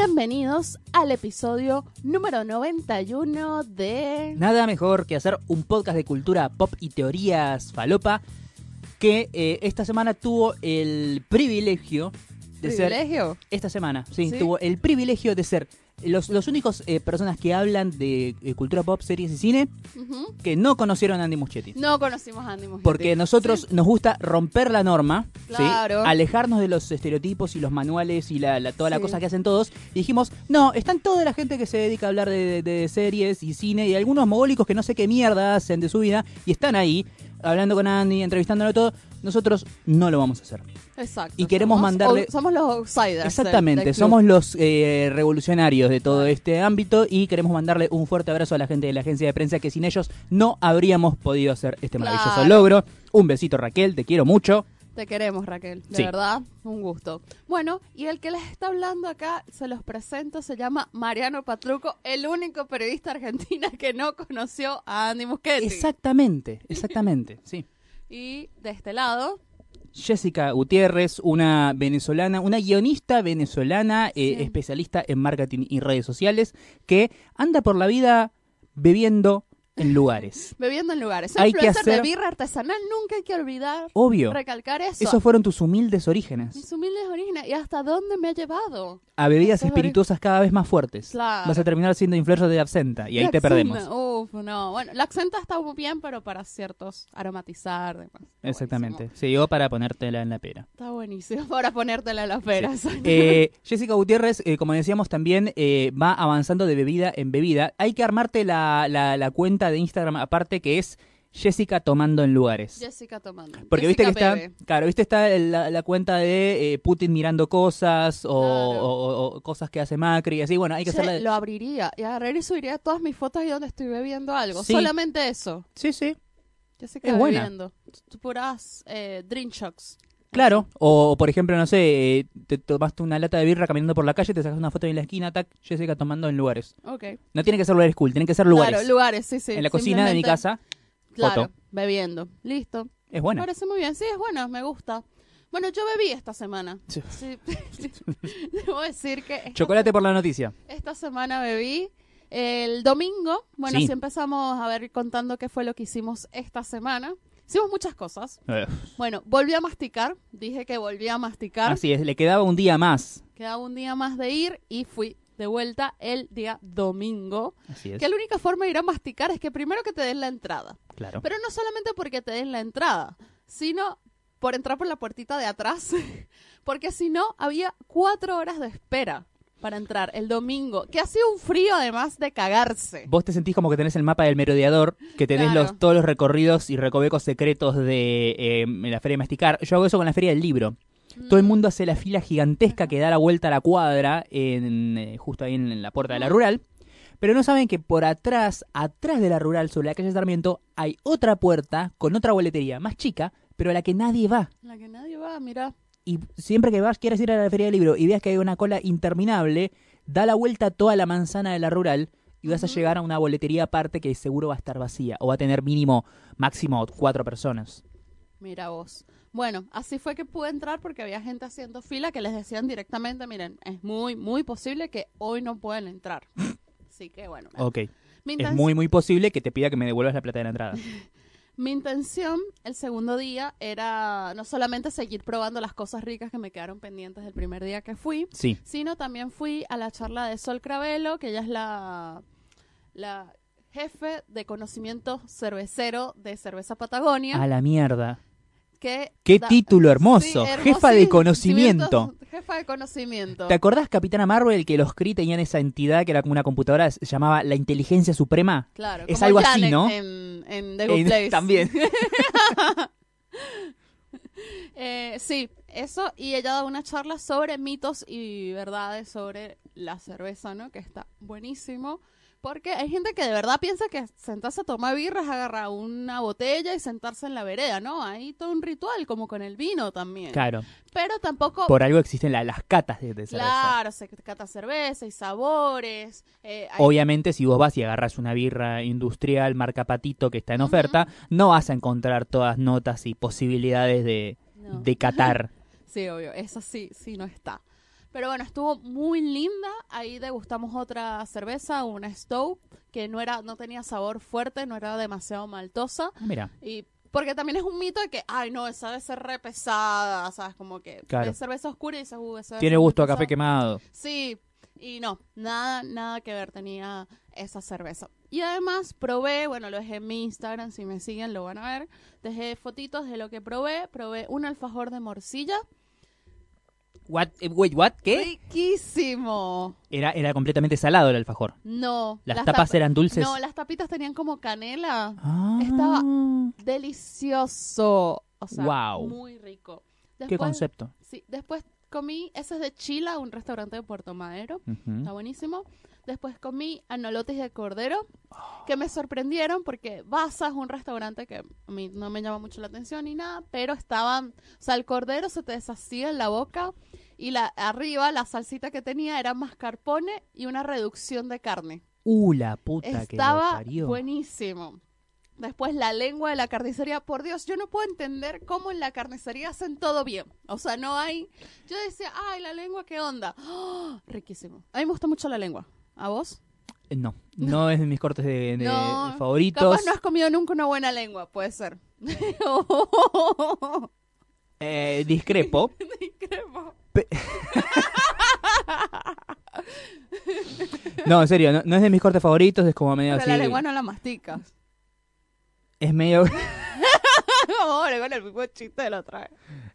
Bienvenidos al episodio número 91 de... Nada mejor que hacer un podcast de cultura pop y teorías falopa que eh, esta semana tuvo el privilegio de ser... ¿Privilegio? Esta semana, sí, ¿Sí? tuvo el privilegio de ser los, los únicos eh, personas que hablan de eh, cultura pop, series y cine que no conocieron a Andy Muschietti. No conocimos a Andy Muschietti. Porque nosotros Sí. nos gusta romper la norma, ¿sí? Claro. alejarnos de los estereotipos y los manuales y la, la- toda la cosa que hacen todos. Y dijimos, no, están toda la gente que se dedica a hablar de, de- de series y cine y algunos mogólicos que no sé qué mierda hacen de su vida y están ahí hablando con Andy, entrevistándolo todo. Nosotros no lo vamos a hacer. Exacto. y queremos somos mandarle- Somos los outsiders. Exactamente, del somos los eh, revolucionarios de todo este ámbito y queremos mandarle un fuerte abrazo a la gente de la agencia de prensa que sin ellos no habríamos podido hacer este maravilloso Claro. logro. Un besito Raquel, te quiero mucho. Te queremos, Raquel. De Sí. verdad, un gusto. Bueno, y el que les está hablando acá, se los presento, se llama Mariano Patruco, el único periodista argentina que no conoció a Andy Muschietti. Exactamente, exactamente, sí. Y de este lado, Jessica Gutiérrez, una venezolana, una guionista venezolana, eh, Sí. especialista en marketing y redes sociales, que anda por la vida bebiendo en lugares. bebiendo en lugares. Hay que influencer de hacer- birra artesanal, nunca hay que olvidar Obvio, recalcar eso. esos fueron tus humildes orígenes. Mis humildes orígenes. ¿Y hasta dónde me ha llevado? A bebidas Esos espirituosas cada vez más fuertes. Claro. Vas a terminar siendo influencer de absenta y ahí te perdemos. Axenta, Uf, no. Bueno, la accenta está muy bien, pero para ciertos aromatizar. demás. Exactamente. buenísimo. Se llegó para ponértela en la pera. Está buenísimo para ponértela en las peras. Eh, Jessica Gutiérrez, eh, como decíamos también, eh, va avanzando de bebida en bebida. Hay que armarte la, la- la cuenta de Instagram aparte que es Jessica tomando en lugares. Jessica tomando. Porque viste que Jessica está, claro, viste está la, la cuenta de eh, Putin mirando cosas o, Claro. o- o cosas que hace Macri y así. Bueno, hay que hacerle. lo abriría y agarraría y subiría todas mis fotos ahí donde estoy bebiendo algo. Sí. Solamente eso. Sí, sí, Jessica Es buena. bebiendo. Puras eh, drink shocks. claro. O por ejemplo, no sé, eh, te tomaste una lata de birra caminando por la calle, te sacas una foto en la esquina, tac, Jessica tomando en lugares. Ok. No tiene que ser lugares cool, tienen que ser lugares. Claro, lugares, sí, sí. en la cocina de mi casa, Claro, foto. bebiendo. Listo. es buena. Parece muy bien. Sí, es buena, me gusta. Bueno, yo bebí esta semana. Sí. Sí. Debo decir que esta, Chocolate por la noticia. esta semana bebí el domingo. Bueno, Sí. si empezamos a ver contando qué fue lo que hicimos esta semana. Hicimos muchas cosas. Bueno, volví a masticar. Dije que volví a masticar. Así es, le quedaba un día más. Quedaba un día más de ir y fui de vuelta el día domingo. Así es. Que la única forma de ir a masticar es que primero que te den la entrada. Claro. Pero no solamente porque te den la entrada, sino por entrar por la puertita de atrás. porque si no, había cuatro horas de espera para entrar el domingo. Que hacía un frío además de cagarse. Vos te sentís como que tenés el mapa del merodeador, que tenés Claro. los, todos los recorridos y recovecos secretos de eh, la Feria de Masticar. Yo hago eso con la Feria del Libro. Todo el mundo hace la fila gigantesca que da la vuelta a la cuadra, en, eh, justo ahí en la puerta de la rural. Pero no saben que por atrás, atrás de la rural, sobre la calle Sarmiento, hay otra puerta con otra boletería más chica, pero a la que nadie va. La que nadie va, mira. Y siempre que vas, quieres ir a la feria del libro y veas que hay una cola interminable, da la vuelta toda la manzana de la rural y vas a llegar a una boletería aparte que seguro va a estar vacía o va a tener mínimo, máximo cuatro personas. Mira vos. Bueno, así fue que pude entrar porque había gente haciendo fila que les decían directamente, miren, es muy, muy posible que hoy no puedan entrar. Así que bueno. Ok. Mi, Es muy, muy posible que te pida que me devuelvas la plata de la entrada. mi intención el segundo día era no solamente seguir probando las cosas ricas que me quedaron pendientes del primer día que fui, Sí. sino también fui a la charla de Sol Cravelo, que ella es la, la jefe de conocimiento cervecero de Cerveza Patagonia. A la mierda. ¡Qué da- título Sí, hermoso! Jefa de conocimiento. Jefa de conocimiento. ¿Te acordás, Capitana Marvel, que los Kree tenían esa entidad que era como una computadora, se llamaba la Inteligencia Suprema? Claro, Es como algo así, ¿no? En, en The Good Place. también. Eh, sí, eso. Y ella da una charla sobre mitos y verdades sobre la cerveza, ¿no? Que está buenísimo. Porque hay gente que de verdad piensa que sentarse a tomar birras, agarrar una botella y sentarse en la vereda, ¿no? Hay todo un ritual, como con el vino también. Claro. Pero tampoco... Por algo existen la- las catas de, de cerveza. Claro, se cata cerveza y sabores. eh, hay- Obviamente, si vos vas y agarras una birra industrial marca Patito que está en oferta, no vas a encontrar todas notas y posibilidades de, no. de catar. Sí, obvio, eso sí, sí no está. Pero bueno, estuvo muy linda. Ahí degustamos otra cerveza, una Stowe, que no era, no tenía sabor fuerte, no era demasiado maltosa. Ah, Mira, Y porque también es un mito de que, ay, no, esa debe ser re pesada, ¿sabes? Como que Claro. es cerveza oscura y dices, uh, tiene gusto a café quemado. Sí, y no, nada, nada que ver tenía esa cerveza. Y además probé, bueno, lo dejé en mi Instagram, si me siguen lo van a ver. Dejé fotitos de lo que probé. Probé un alfajor de morcilla. What? eh, wait, what? ¿Qué? Riquísimo. Era, era completamente salado el alfajor. No. Las tapas eran dulces. No, las tapitas tenían como canela. Ah, Estaba Delicioso. O sea, Guau. muy rico. Qué Después- concepto. Sí, después comí, ese es de Chila, un restaurante de Puerto Madero. Ujú. Está buenísimo. Después comí anolotes de cordero, que me sorprendieron porque Baza es un restaurante que a mí no me llama mucho la atención ni nada, pero estaban, o sea, el cordero se te deshacía en la boca y la arriba la salsita que tenía era mascarpone y una reducción de carne. Uh, la puta que lo Estaba parió. buenísimo. Después la lengua de la carnicería, por Dios, yo no puedo entender cómo en la carnicería hacen todo bien. O sea, no hay. Yo decía, ay, la lengua, ¿qué onda? ¡Ah! riquísimo. A mí me gusta mucho la lengua. ¿A vos? Eh, No, no es de mis cortes de, de No, favoritos. Capaz no has comido nunca una buena lengua, puede ser. Eh, discrepo. Discrepo. No, en serio, no, no es de mis cortes favoritos, es como medio Pero así. la lengua no la masticas. Es medio. Ahora con el mismo chiste de la otra vez.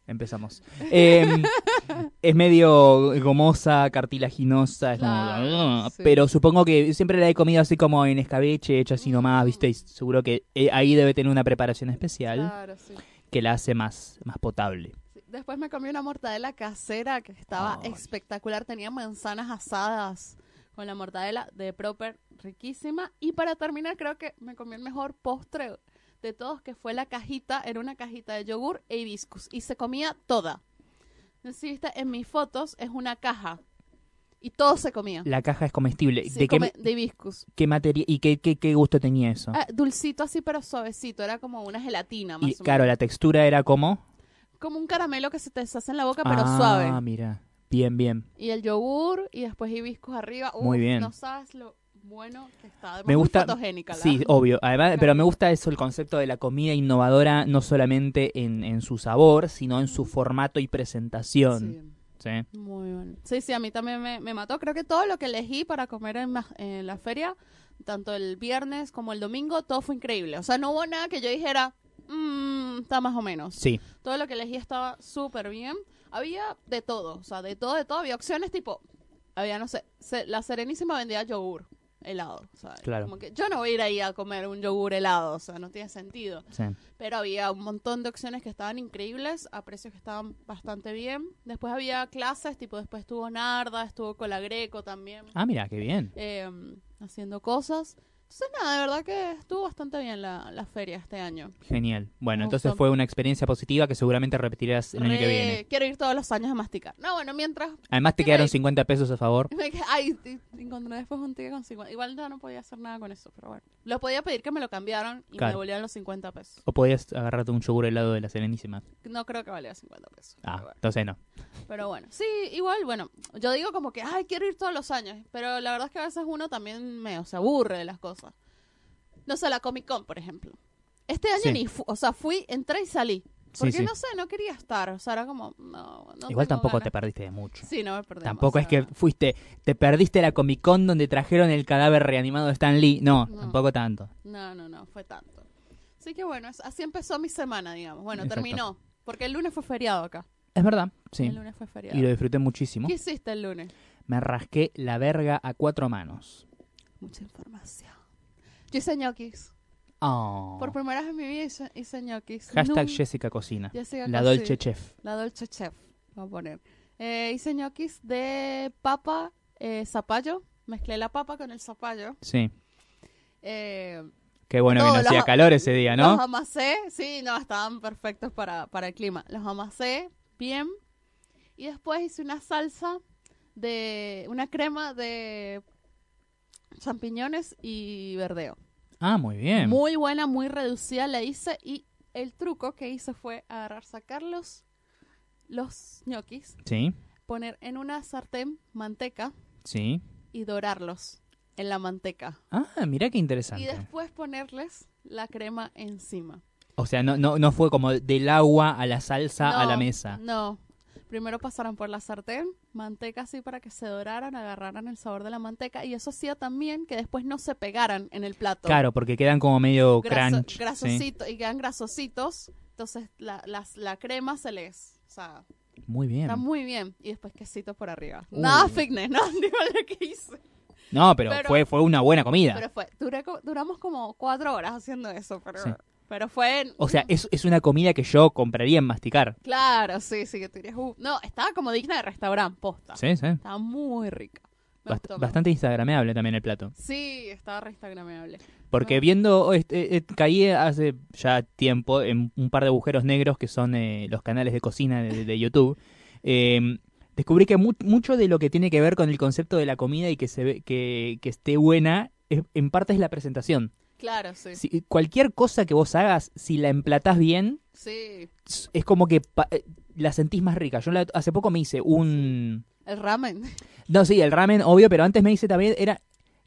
Empezamos. Eh, es medio gomosa, cartilaginosa, es como- Claro, sí. pero supongo que siempre la he comido así como en escabeche, hecha así nomás, Mm. ¿viste? Y seguro que eh, ahí debe tener una preparación especial Claro, sí. que la hace más, más potable. Después me comí una mortadela casera que estaba Ay. espectacular. Tenía manzanas asadas con la mortadela de Proper, riquísima. Y para terminar, creo que me comí el mejor postre de todos, que fue la cajita. Era una cajita de yogur e hibiscus. Y se comía toda. No sé si viste, en mis fotos es una caja. Y todo se comía. La caja es comestible. Sí, ¿De qué, de hibiscus. qué materia y qué, qué, qué gusto tenía eso? Ah, dulcito así, pero suavecito. Era como una gelatina, más y o claro, menos. la textura era como. Como un caramelo que se te deshace en la boca, pero ah, suave. mira. Bien, bien. Y el yogur y después hibiscus arriba. Uf, Muy bien. No sabes lo bueno que está. Además, Me muy gusta- fotogénica. la- Sí, obvio. Además, Claro. pero me gusta eso, el concepto de la comida innovadora, no solamente en, en su sabor, sino en su formato y presentación. Sí, Sí. muy bueno. Sí, sí, a mí también me, me mató. Creo que todo lo que elegí para comer en, la feria, tanto el viernes como el domingo, todo fue increíble. O sea, no hubo nada que yo dijera, mmm, está más o menos. Sí. Todo lo que elegí estaba súper bien. Había de todo, o sea, de todo, de todo. Había opciones tipo, había, no sé, se- la Serenísima vendía yogur helado. O sea, Claro. como que yo no voy a ir ahí a comer un yogur helado, o sea, no tiene sentido. sí. Pero había un montón de opciones que estaban increíbles, a precios que estaban bastante bien. Después había clases, tipo, después estuvo Narda, estuvo Colagreco también, Ah, mira, qué bien. eh, haciendo cosas. Entonces, nada, de verdad que estuvo bastante bien la, la feria este año. Genial. Bueno, Me entonces gustó. fue una experiencia positiva que seguramente repetirás el año que Re- viene. Quiero ir todos los años a masticar. No, bueno, mientras... Además te ¿Qué quedaron me- 50 pesos a favor. me Ay, encontré después un ticket con 50. Igual ya no podía hacer nada con eso, pero bueno. Lo podía pedir que me lo cambiaron y me Claro. devolvieron los 50 pesos. O podías agarrarte un yogur helado de la Serenísima. No creo que valía 50 pesos. Ah, bueno. entonces no. Pero bueno, sí, igual, bueno, yo digo como que, ay, quiero ir todos los años, pero la verdad es que a veces uno también me, se aburre de las cosas. No sé, la Comic Con, por ejemplo. Este año Sí. ni, fu- o sea, fui, entré y salí. Porque sí. no sé, no quería estar, o sea, era como, no, no Igual tampoco te perdiste de mucho. Sí, no me perdí. Tampoco es que fuiste, te perdiste la Comic Con donde trajeron el cadáver reanimado de Stan Lee. No, No. tampoco tanto. No, no, no, fue tanto. Así que bueno, así empezó mi semana, digamos. Bueno, Exacto. terminó, porque el lunes fue feriado acá. Es verdad, sí. El lunes fue feriado. Y lo disfruté muchísimo. ¿Qué hiciste el lunes? Me rasqué la verga a cuatro manos. Mucha información. Yo hice ñoquis. Oh. Por primera vez en mi vida hice, hice ñoquis. Hashtag Nun- Jessica Cocina. Jessica La. Dolce Chef. La Dolce Chef, voy a poner. Eh, hice ñoquis de papa, eh, zapallo. Mezclé la papa con el zapallo. Sí. Eh, Qué bueno que no los hacía calor ese día, Los ¿no? amasé. Sí, no, estaban perfectos para, para el clima. Los amasé bien. Y después hice una salsa de... Una crema de champiñones y verdeo. Ah, muy bien. Muy buena, muy reducida la hice. Y el truco que hice fue agarrar, sacar los, los ñoquis, Sí. poner en una sartén manteca Sí. y dorarlos en la manteca. Ah, mira qué Y interesante. después ponerles la crema encima. O sea, no, no, no fue como del agua a la salsa a la mesa. No. Primero pasaron por la sartén, manteca así para que se doraran, agarraran el sabor de la manteca y eso hacía también que después no se pegaran en el plato. Claro, porque quedan como medio Graso- crunch. sí. grasosito, y quedan grasositos. Entonces la, las- la crema se les... O sea, Muy bien. está muy bien. Y después quesito por arriba. Uh. Nada fitness, no, digo lo que hice. No, pero, Pero- fue, fue una buena comida. Pero fue, duré duramos como cuatro horas haciendo eso, pero, Sí. Pero fue... O sea, es, es una comida que yo compraría en masticar. Claro, sí, sí, que tú dirías, "Uh". No, estaba como digna de restaurante, posta. Sí, sí. Estaba muy rica. Bast- gustó, bastante instagrameable también el plato. Sí, estaba re instagramable. Porque viendo, este, eh, caí hace ya tiempo en un par de agujeros negros que son eh, los canales de cocina de, de YouTube. Eh, descubrí que mu- mucho de lo que tiene que ver con el concepto de la comida y que se ve, que, que esté buena, es- en parte es la presentación. Claro, sí. Si- cualquier cosa que vos hagas, si la emplatás bien, Sí. es como que pa- eh, la sentís más rica. Yo la- hace poco me hice un... El ramen. No, sí, el ramen, obvio, pero antes me hice también, era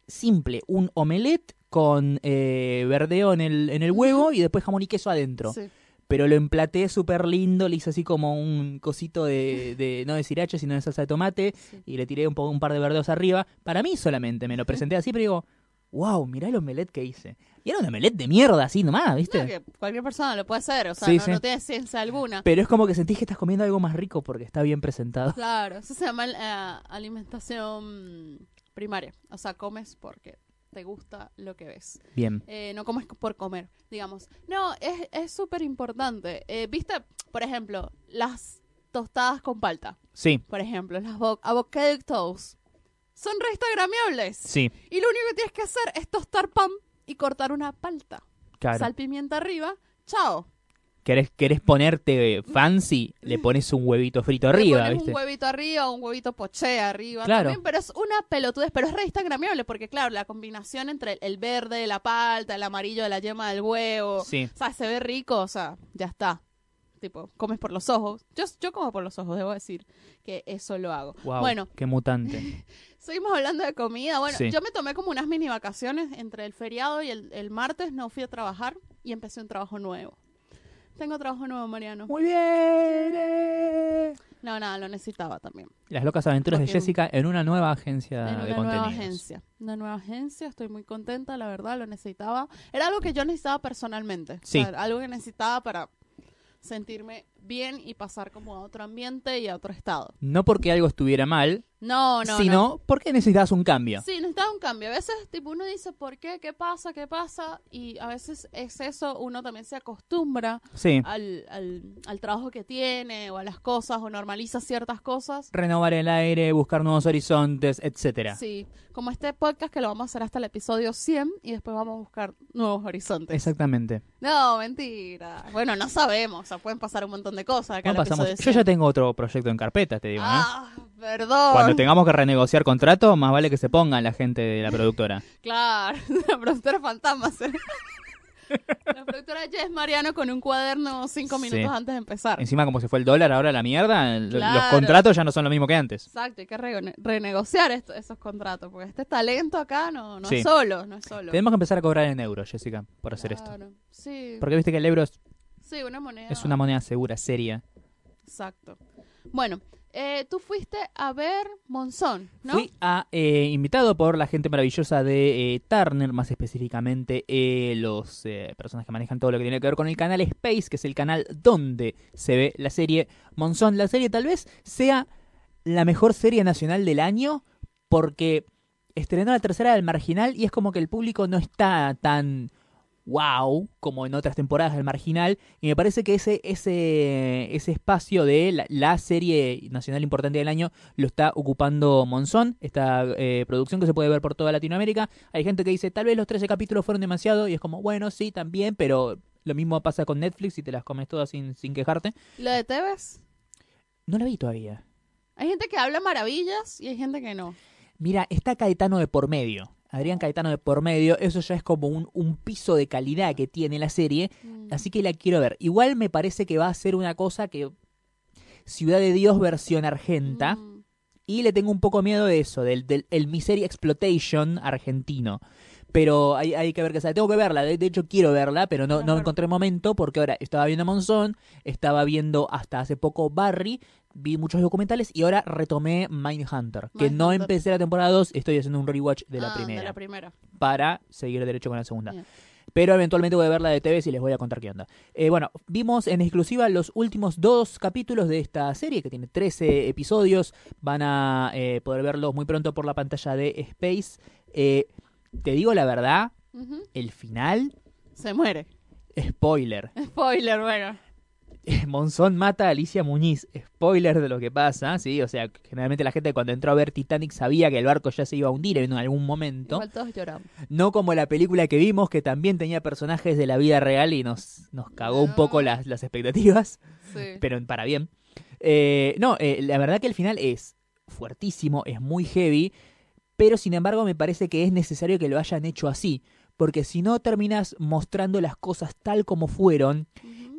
simple, un omelette con eh, verdeo en el, en el huevo y después jamón y queso adentro. Sí. Pero lo emplaté súper lindo, le hice así como un cosito de, de- no de sriracha, sino de salsa de tomate sí. y le tiré un, po- un par de verdeos arriba. Para mí solamente, me lo presenté así, pero digo, wow, mirá el omelette que hice. Y era un omelette de mierda, así nomás, ¿viste? No, que cualquier persona lo puede hacer, o sea, Sí, no, sí. no tiene ciencia alguna. Pero es como que sentís que estás comiendo algo más rico porque está bien presentado. Claro, eso se llama eh, alimentación primaria. O sea, comes porque te gusta lo que ves. Bien. Eh, no comes por comer, digamos. No, es es súper importante. Eh, ¿Viste, por ejemplo, las tostadas con palta? Sí, Por ejemplo, las avo- avocado toast. Son re instagramiables. sí, Y lo único que tienes que hacer es tostar pan y cortar una palta. claro. Sal, pimienta arriba. Chao. ¿Querés, querés ponerte fancy? Le pones un huevito frito Le arriba, pones ¿viste? un huevito arriba, un huevito poché arriba. Claro. También, pero es una pelotudez, pero es re instagramiable porque, claro, la combinación entre el verde de la palta, el amarillo de la yema del huevo, Sí. o sea, se ve rico, o sea, ya está. Tipo, comes por los ojos. Yo, yo como por los ojos, debo decir que eso lo hago. Wow, Bueno, qué mutante. seguimos hablando de comida. Bueno, Sí. yo me tomé como unas mini vacaciones entre el feriado y el, el martes, no fui a trabajar y empecé un trabajo nuevo. Tengo trabajo nuevo, Mariano. Muy bien. No, nada, lo necesitaba también. Las locas aventuras de Jessica en una nueva agencia en de una contenidos. nueva agencia. Una nueva agencia, estoy muy contenta, la verdad, lo necesitaba. Era algo que yo necesitaba personalmente. Sí. O sea, algo que necesitaba para sentirme bien y pasar como a otro ambiente y a otro estado. No porque algo estuviera mal, No, no, sino no. porque necesitabas un cambio. Sí, necesitaba un cambio. A veces, tipo, uno dice, ¿por qué? ¿Qué pasa? ¿Qué pasa? Y a veces es eso, uno también se acostumbra Sí. al, al, al trabajo que tiene o a las cosas o normaliza ciertas cosas. Renovar el aire, buscar nuevos horizontes, etcétera. Sí, como este podcast que lo vamos a hacer hasta el episodio 100 y después vamos a buscar nuevos horizontes. Exactamente. No, mentira. Bueno, no sabemos, o sea, pueden pasar un montón de cosas acá No pasamos. Yo 100. ya tengo otro proyecto en carpeta, te digo, ¿no? Ah, perdón. Cuando tengamos que renegociar contrato, más vale que se pongan la gente de la productora. Claro, la productora fantasma. la productora Jess Mariano con un cuaderno cinco minutos Sí. antes de empezar. Encima, como se fue el dólar ahora a la mierda, lo- los contratos ya no son lo mismo que antes. Exacto, hay que rene- renegociar esto- esos contratos, porque este talento acá no, no Sí. es solo, no es solo. Tenemos que empezar a cobrar en euros, Jessica, por hacer esto. Sí, Porque viste que el euro es, sí, una moneda. es una moneda segura, seria. Exacto. Bueno, eh, tú fuiste a ver Monzón, ¿no? Fui a, eh, invitado por la gente maravillosa de eh, Turner, más específicamente eh, los personas que manejan todo lo que tiene que ver con el canal Space, que es el canal donde se ve la serie Monzón. La serie tal vez sea la mejor serie nacional del año porque estrenó la tercera del Marginal y es como que el público no está tan wow como en otras temporadas del Marginal y me parece que ese ese ese espacio de la, la serie nacional importante del año lo está ocupando Monzón, esta eh, producción que se puede ver por toda Latinoamérica. Hay gente que dice, tal vez los 13 capítulos fueron demasiado, y es como, bueno, sí, también, pero lo mismo pasa con Netflix y te las comes todas sin, sin quejarte. ¿Lo de Tevez? No la vi todavía. Hay gente que habla maravillas y hay gente que no. Mira, está Caetano de por medio. Adrián Caetano de por medio, eso ya es como un, un piso de calidad que tiene la serie, Mm. así que la quiero ver. Igual me parece que va a ser una cosa que Ciudad de Dios versión argenta. Mm, Y le tengo un poco miedo de eso, del, del el misery exploitation argentino. Pero hay, hay que ver qué sale. Tengo que verla, de, de hecho quiero verla, pero no, no encontré momento porque ahora estaba viendo Monzón, estaba viendo hasta hace poco Barry, vi muchos documentales y ahora retomé Mindhunter, que no empecé la temporada 2, estoy haciendo un rewatch de la ah, primera De la primera. para seguir derecho con la segunda. Pero eventualmente voy a ver la de TV y les voy a contar qué onda. Eh, bueno, vimos en exclusiva los últimos dos capítulos de esta serie, que tiene 13 episodios. Van a eh, poder verlos muy pronto por la pantalla de Space. Eh, te digo la verdad, el final, Se muere. spoiler. Spoiler, bueno. Monzón mata a Alicia Muñiz. Spoiler de lo que pasa, ¿sí? O sea, generalmente la gente cuando entró a ver Titanic sabía que el barco ya se iba a hundir en algún momento. Igual todos lloramos. No como la película que vimos, que también tenía personajes de la vida real y nos, nos cagó un poco las, las expectativas, Sí. pero para bien. Eh, no, eh, la verdad que el final es fuertísimo, es muy heavy, pero sin embargo me parece que es necesario que lo hayan hecho así, porque si no terminas mostrando las cosas tal como fueron.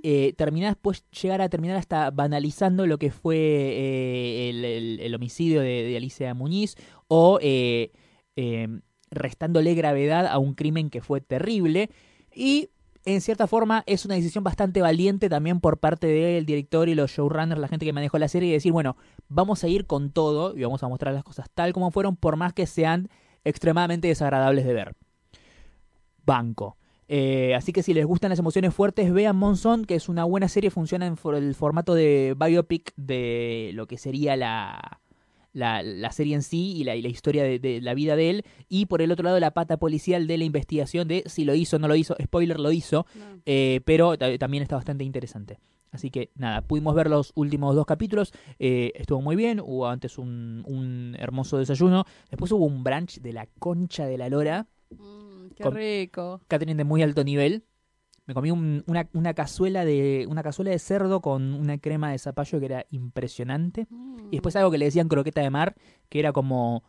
Eh, terminás pues llegar a terminar hasta banalizando lo que fue eh, el, homicidio de, Alicia Muñiz o eh, eh, restándole gravedad a un crimen que fue terrible y en cierta forma es una decisión bastante valiente también por parte del director y los showrunners, la gente que manejó la serie, y decir, bueno, vamos a ir con todo y vamos a mostrar las cosas tal como fueron, por más que sean extremadamente desagradables de ver. Banco. Eh, así que si les gustan las emociones fuertes, vean Monzón, que es una buena serie, funciona en for- el formato de biopic de lo que sería la, la, la serie en sí y la, y la historia de, de la vida de él. Y por el otro lado, la pata policial de la investigación de si lo hizo o no lo hizo. Spoiler, lo hizo, No. eh, pero ta- también está bastante interesante. Así que nada, pudimos ver los últimos dos capítulos, eh, estuvo muy bien, hubo antes un, un hermoso desayuno, después hubo un brunch de la concha de la lora, Mm, qué Con- rico. catering de muy alto nivel. Me comí un- una, una cazuela de una cazuela de cerdo con una crema de zapallo que era impresionante. Mm. Y después algo que le decían croqueta de mar, que era como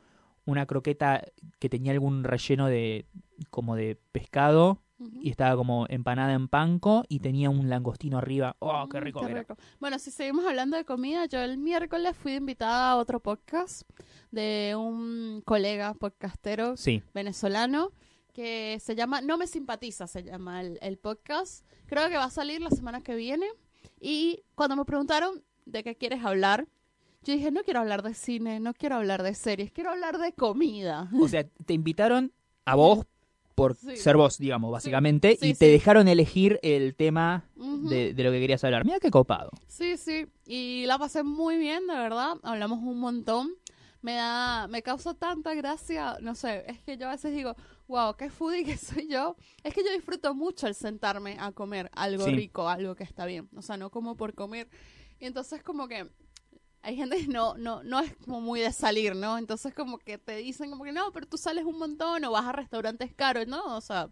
una croqueta que tenía algún relleno de como de pescado y estaba como empanada en panco y tenía un langostino arriba. ¡Oh, qué Mm, rico que era! Bueno, si seguimos hablando de comida, yo el miércoles fui invitada a otro podcast de un colega podcastero Sí, venezolano que se llama No me simpatiza, se llama el, el podcast. Creo que va a salir la semana que viene. Y cuando me preguntaron de qué quieres hablar, yo dije, no quiero hablar de cine, no quiero hablar de series, quiero hablar de comida. o sea, te invitaron a vos por Sí. ser vos, digamos, básicamente, sí, y te dejaron elegir el tema de, de lo que querías hablar. Mira qué copado. Sí, sí, y la pasé muy bien, de verdad. Hablamos un montón. Me da, me causa tanta gracia, no sé, es que yo a veces digo, wow, qué foodie que soy yo. Es que yo disfruto mucho el sentarme a comer algo Sí. rico, algo que está bien. O sea, no como por comer. Y entonces como que hay gente que no, no, no es como muy de salir, ¿no? Entonces como que te dicen como que no, pero tú sales un montón o vas a restaurantes caros, ¿no? O sea,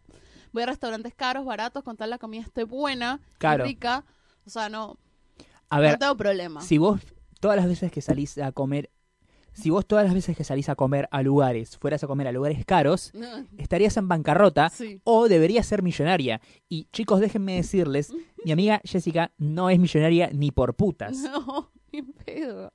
voy a restaurantes caros, baratos, con tal la comida esté buena, y rica. O sea, no, A ver, no tengo problema. si vos todas las veces que salís a comer, si vos todas las veces que salís a comer a lugares, fueras a comer a lugares caros, estarías en bancarrota sí. o deberías ser millonaria. Y chicos, déjenme decirles, mi amiga Jessica no es millonaria ni por putas. No, ni en pedo.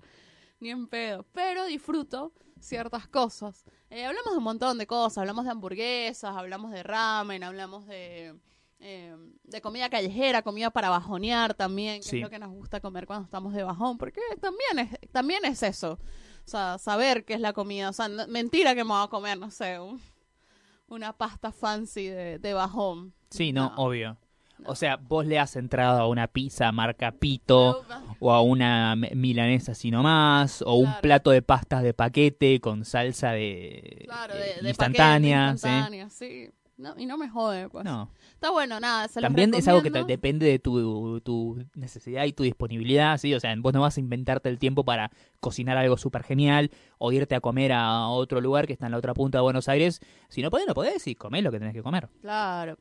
Ni en pedo. Pero disfruto ciertas cosas. Eh, hablamos de un montón de cosas. Hablamos de hamburguesas, hablamos de ramen, hablamos de, eh, de comida callejera, comida para bajonear también, que Sí. es lo que nos gusta comer cuando estamos de bajón. Porque también es, también es eso. O sea, saber qué es la comida. O sea, no- mentira que me voy a comer, no sé, un- una pasta fancy de, de bajón. Sí, no, No. obvio. O sea, vos le has entrado a una pizza marca Pito o a una milanesa así nomás, o un plato de pastas de paquete con salsa de, Claro, eh, de, de instantánea. paquete, ¿sí? instantánea, sí. No, y no me jode, pues. No. Está bueno, nada, se También es algo que te- depende de tu, tu necesidad y tu disponibilidad, ¿sí? O sea, vos no vas a inventarte el tiempo para cocinar algo súper genial o irte a comer a otro lugar que está en la otra punta de Buenos Aires. Si no podés, no podés y comés lo que tenés que comer. Claro.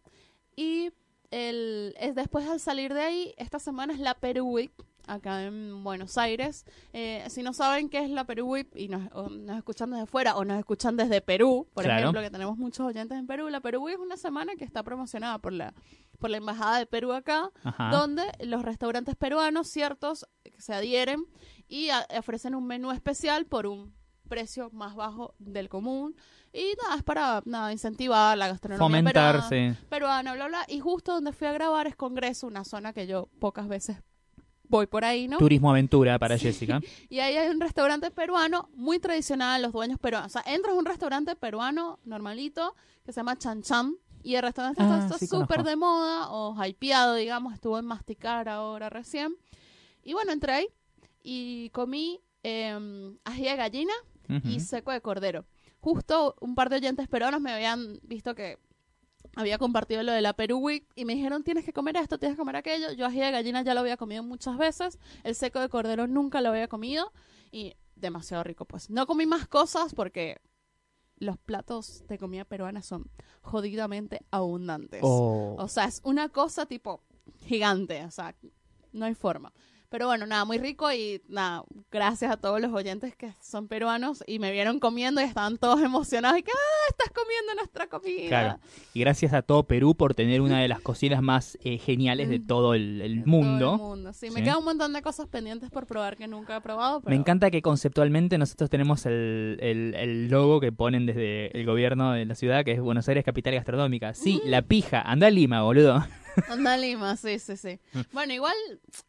Y el, es después al salir de ahí, esta semana es la Perú Week acá en Buenos Aires. Eh, si no saben qué es la Perú Week y nos, o nos escuchan desde fuera o nos escuchan desde Perú, por Claro. ejemplo, que tenemos muchos oyentes en Perú, la Perú Week es una semana que está promocionada por la, por la Embajada de Perú acá, Ajá. donde los restaurantes peruanos, ciertos, se adhieren y a- ofrecen un menú especial por un precio más bajo del común. Y nada, es para nada, incentivar la gastronomía peruana Fomentarse. peruana, bla, bla. Y justo donde fui a grabar es Congreso, una zona que yo pocas veces voy por ahí, ¿no? Turismo aventura para Jessica. Y ahí hay un restaurante peruano muy tradicional, los dueños peruanos. O sea, entras a un restaurante peruano normalito que se llama Chan Chan. Y el restaurante Ah, está- está súper de moda o hypeado, digamos. Estuvo en Masticar ahora recién. Y bueno, entré ahí y comí eh, ají de gallina Ujú. y seco de cordero. Justo un par de oyentes peruanos me habían visto que había compartido lo de la Perú Week y me dijeron tienes que comer esto, tienes que comer aquello. Yo ají de gallina ya lo había comido muchas veces, el seco de cordero nunca lo había comido y demasiado rico pues. No comí más cosas porque los platos de comida peruana son jodidamente abundantes. Oh. O sea, es una cosa tipo gigante, o sea, no hay forma. Pero bueno, nada, muy rico y nada, gracias a todos los oyentes que son peruanos y me vieron comiendo y estaban todos emocionados y que, ah, estás comiendo nuestra comida. Claro. Y gracias a todo Perú por tener una de las cocinas más eh, geniales de todo el, el Mm. Todo mundo. el mundo. Sí, me queda un montón de cosas pendientes por probar que nunca he probado. Pero... Me encanta que conceptualmente nosotros tenemos el, el- el logo que ponen desde el gobierno de la ciudad, que es Buenos Aires Capital Gastronómica. Sí, la pija, anda a Lima, boludo. Anda a Lima, sí, sí, sí. Bueno, igual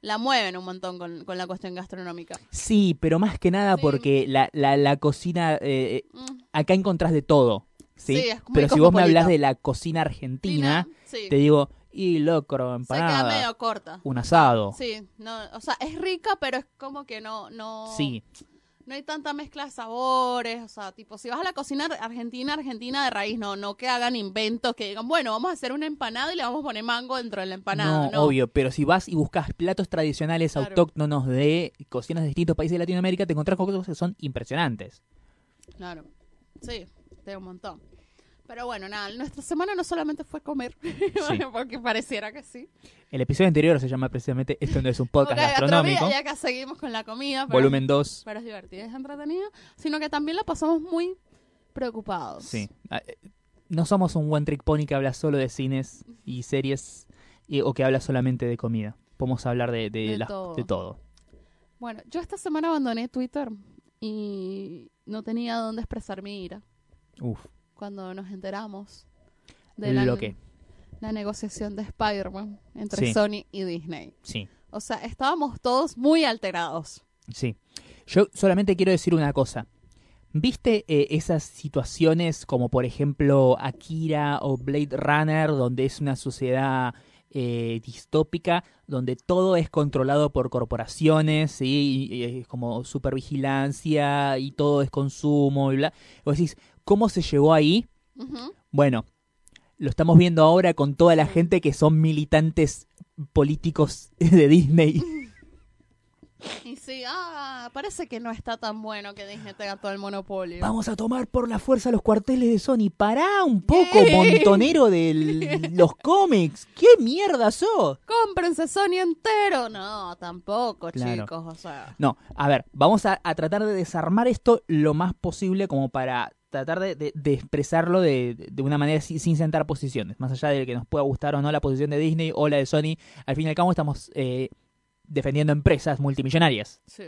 la mueven un montón con, con la cuestión gastronómica. Sí, pero más que nada Sí. porque la, la, la cocina, eh, Mm, acá encontrás de todo. ¿sí? Sí, es muy pero si vos me hablas de la cocina argentina, sí. te digo, y locro, Se queda empanada, medio corta. un asado. Sí, no, o sea, es rica, pero es como que no, no, Sí, no hay tanta mezcla de sabores, o sea, tipo, si vas a la cocina argentina, argentina de raíz, no, no que hagan inventos que digan, bueno, vamos a hacer una empanada y le vamos a poner mango dentro de la empanada, no, no, obvio, pero si vas y buscas platos tradicionales Claro. autóctonos de cocinas de distintos países de Latinoamérica, te encontrás con cosas que son impresionantes. Claro, sí, de un montón. Pero bueno, nada, nuestra semana no solamente fue comer, bueno, porque pareciera que sí. El episodio anterior se llama precisamente Esto no es un podcast Porque gastronómico, Ya acá seguimos con la comida, pero, volumen 2. pero es divertido, es entretenido, sino que también la pasamos muy preocupados. Sí. Ah, eh, No somos un one trick pony que habla solo de cines y series y- o que habla solamente de comida. Podemos hablar de, de, De las- todo. de todo. Bueno, yo esta semana abandoné Twitter y no tenía dónde expresar mi ira Uf, cuando nos enteramos de la, lo que. la negociación de Spider-Man entre Sí. Sony y Disney. Sí, O sea, estábamos todos muy alterados. sí. Yo solamente quiero decir una cosa. ¿Viste eh, esas situaciones como por ejemplo Akira o Blade Runner, donde es una sociedad eh, distópica, donde todo es controlado por corporaciones, ¿sí? y, y es como supervigilancia y todo es consumo y bla? Vos decís, ¿cómo se llegó ahí? Bueno, lo estamos viendo ahora con toda la gente que son militantes políticos de Disney. Y sí, ah, parece que no está tan bueno que Disney tenga todo el monopolio. Vamos a tomar por la fuerza los cuarteles de Sony. Pará un poco, ¿Qué? montonero de los cómics. ¿Qué mierda sos? Cómprense Sony entero. No, tampoco, Claro. chicos. O sea, No, a ver, vamos a, a tratar de desarmar esto lo más posible como para tratar de, de- de expresarlo de, de una manera sin, sin sentar posiciones. Más allá de que nos pueda gustar o no la posición de Disney o la de Sony, al fin y al cabo estamos eh, defendiendo empresas multimillonarias. sí.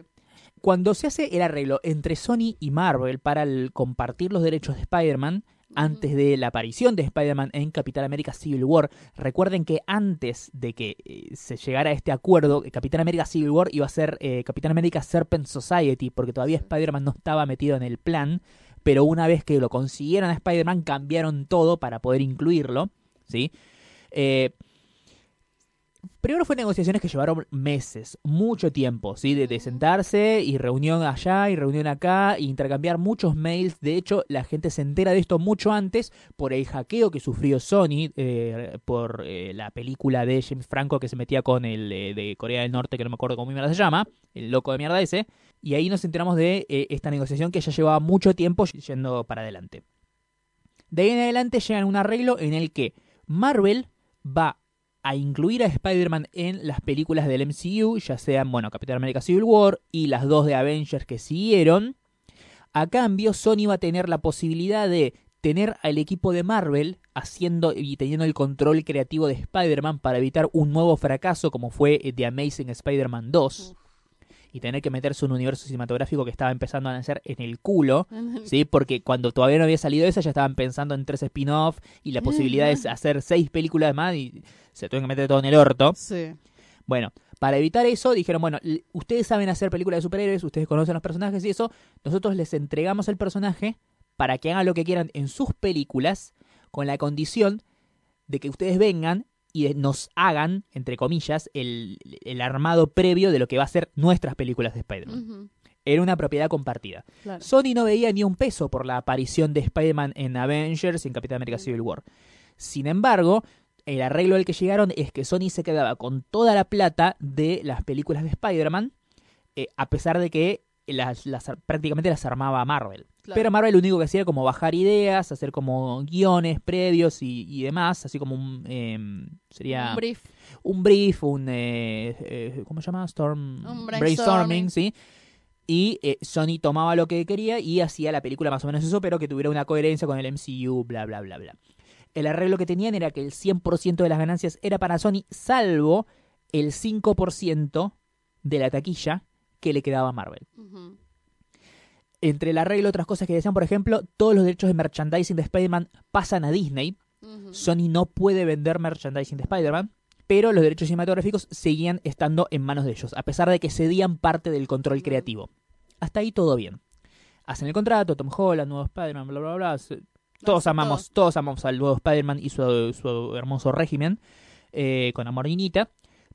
Cuando se hace el arreglo entre Sony y Marvel para el compartir los derechos de Spider-Man, antes de la aparición de Spider-Man en Capitán América Civil War, recuerden que antes de que eh, se llegara a este acuerdo, Capitán América Civil War iba a ser eh, Capitán América Serpent Society, porque todavía Spider-Man no estaba metido en el plan, pero una vez que lo consiguieron a Spider-Man cambiaron todo para poder incluirlo, ¿sí? Eh, Primero fue negociaciones que llevaron meses, mucho tiempo, ¿sí? De, sentarse y reunión allá y reunión acá, e intercambiar muchos mails. De hecho, la gente se entera de esto mucho antes por el hackeo que sufrió Sony, eh, por eh, la película de James Franco que se metía con el eh, de Corea del Norte, que no me acuerdo cómo se llama, el loco de mierda ese. Y ahí nos enteramos de eh, esta negociación que ya llevaba mucho tiempo yendo para adelante. De ahí en adelante llegan a un arreglo en el que Marvel va a incluir a Spider-Man en las películas del MCU, ya sean, bueno, Capitán América Civil War y las dos de Avengers que siguieron. A cambio, Sony va a tener la posibilidad de tener al equipo de Marvel haciendo y teniendo el control creativo de Spider-Man para evitar un nuevo fracaso como fue The Amazing Spider-Man 2 y tener que meterse un universo cinematográfico que estaba empezando a nacer en el culo, ¿sí? Porque cuando todavía no había salido esa ya estaban pensando en tres spin-off y la posibilidad de hacer seis películas más y se tuvieron que meter todo en el orto. Sí. Bueno, para evitar eso, dijeron, bueno, ustedes saben hacer películas de superhéroes, ustedes conocen los personajes y eso, nosotros les entregamos el personaje para que hagan lo que quieran en sus películas, con la condición de que ustedes vengan y de- nos hagan, entre comillas, el, el armado previo de lo que va a ser nuestras películas de Spider-Man. Era una propiedad compartida. claro. Sony no veía ni un peso por la aparición de Spider-Man en Avengers y en Capitán América Civil War. Sin embargo, el arreglo al que llegaron es que Sony se quedaba con toda la plata de las películas de Spider-Man, eh, a pesar de que las, las- prácticamente las armaba Marvel. Claro. Pero Marvel lo único que hacía era como bajar ideas, hacer como guiones previos y, y demás, así como un... em, sería Un brief. un brief, un... eh, eh, ¿Cómo se llama? Storm... Un brainstorming, brainstorming. ¿sí? Y eh, Sony tomaba lo que quería y hacía la película más o menos eso, pero que tuviera una coherencia con el MCU, bla, bla, bla, bla. El arreglo que tenían era que el 100% de las ganancias era para Sony, salvo el 5% de la taquilla que le quedaba a Marvel. Entre el arreglo, otras cosas que decían, por ejemplo, todos los derechos de merchandising de Spider-Man pasan a Disney. Sony no puede vender merchandising de Spider-Man, pero los derechos cinematográficos seguían estando en manos de ellos, a pesar de que cedían parte del control creativo. Hasta ahí todo bien. Hacen el contrato, Tom Holland, nuevo Spider-Man, bla, bla, bla. Todos amamos, todos amamos al nuevo Spider-Man y su, su hermoso régimen, eh, con amor niñita.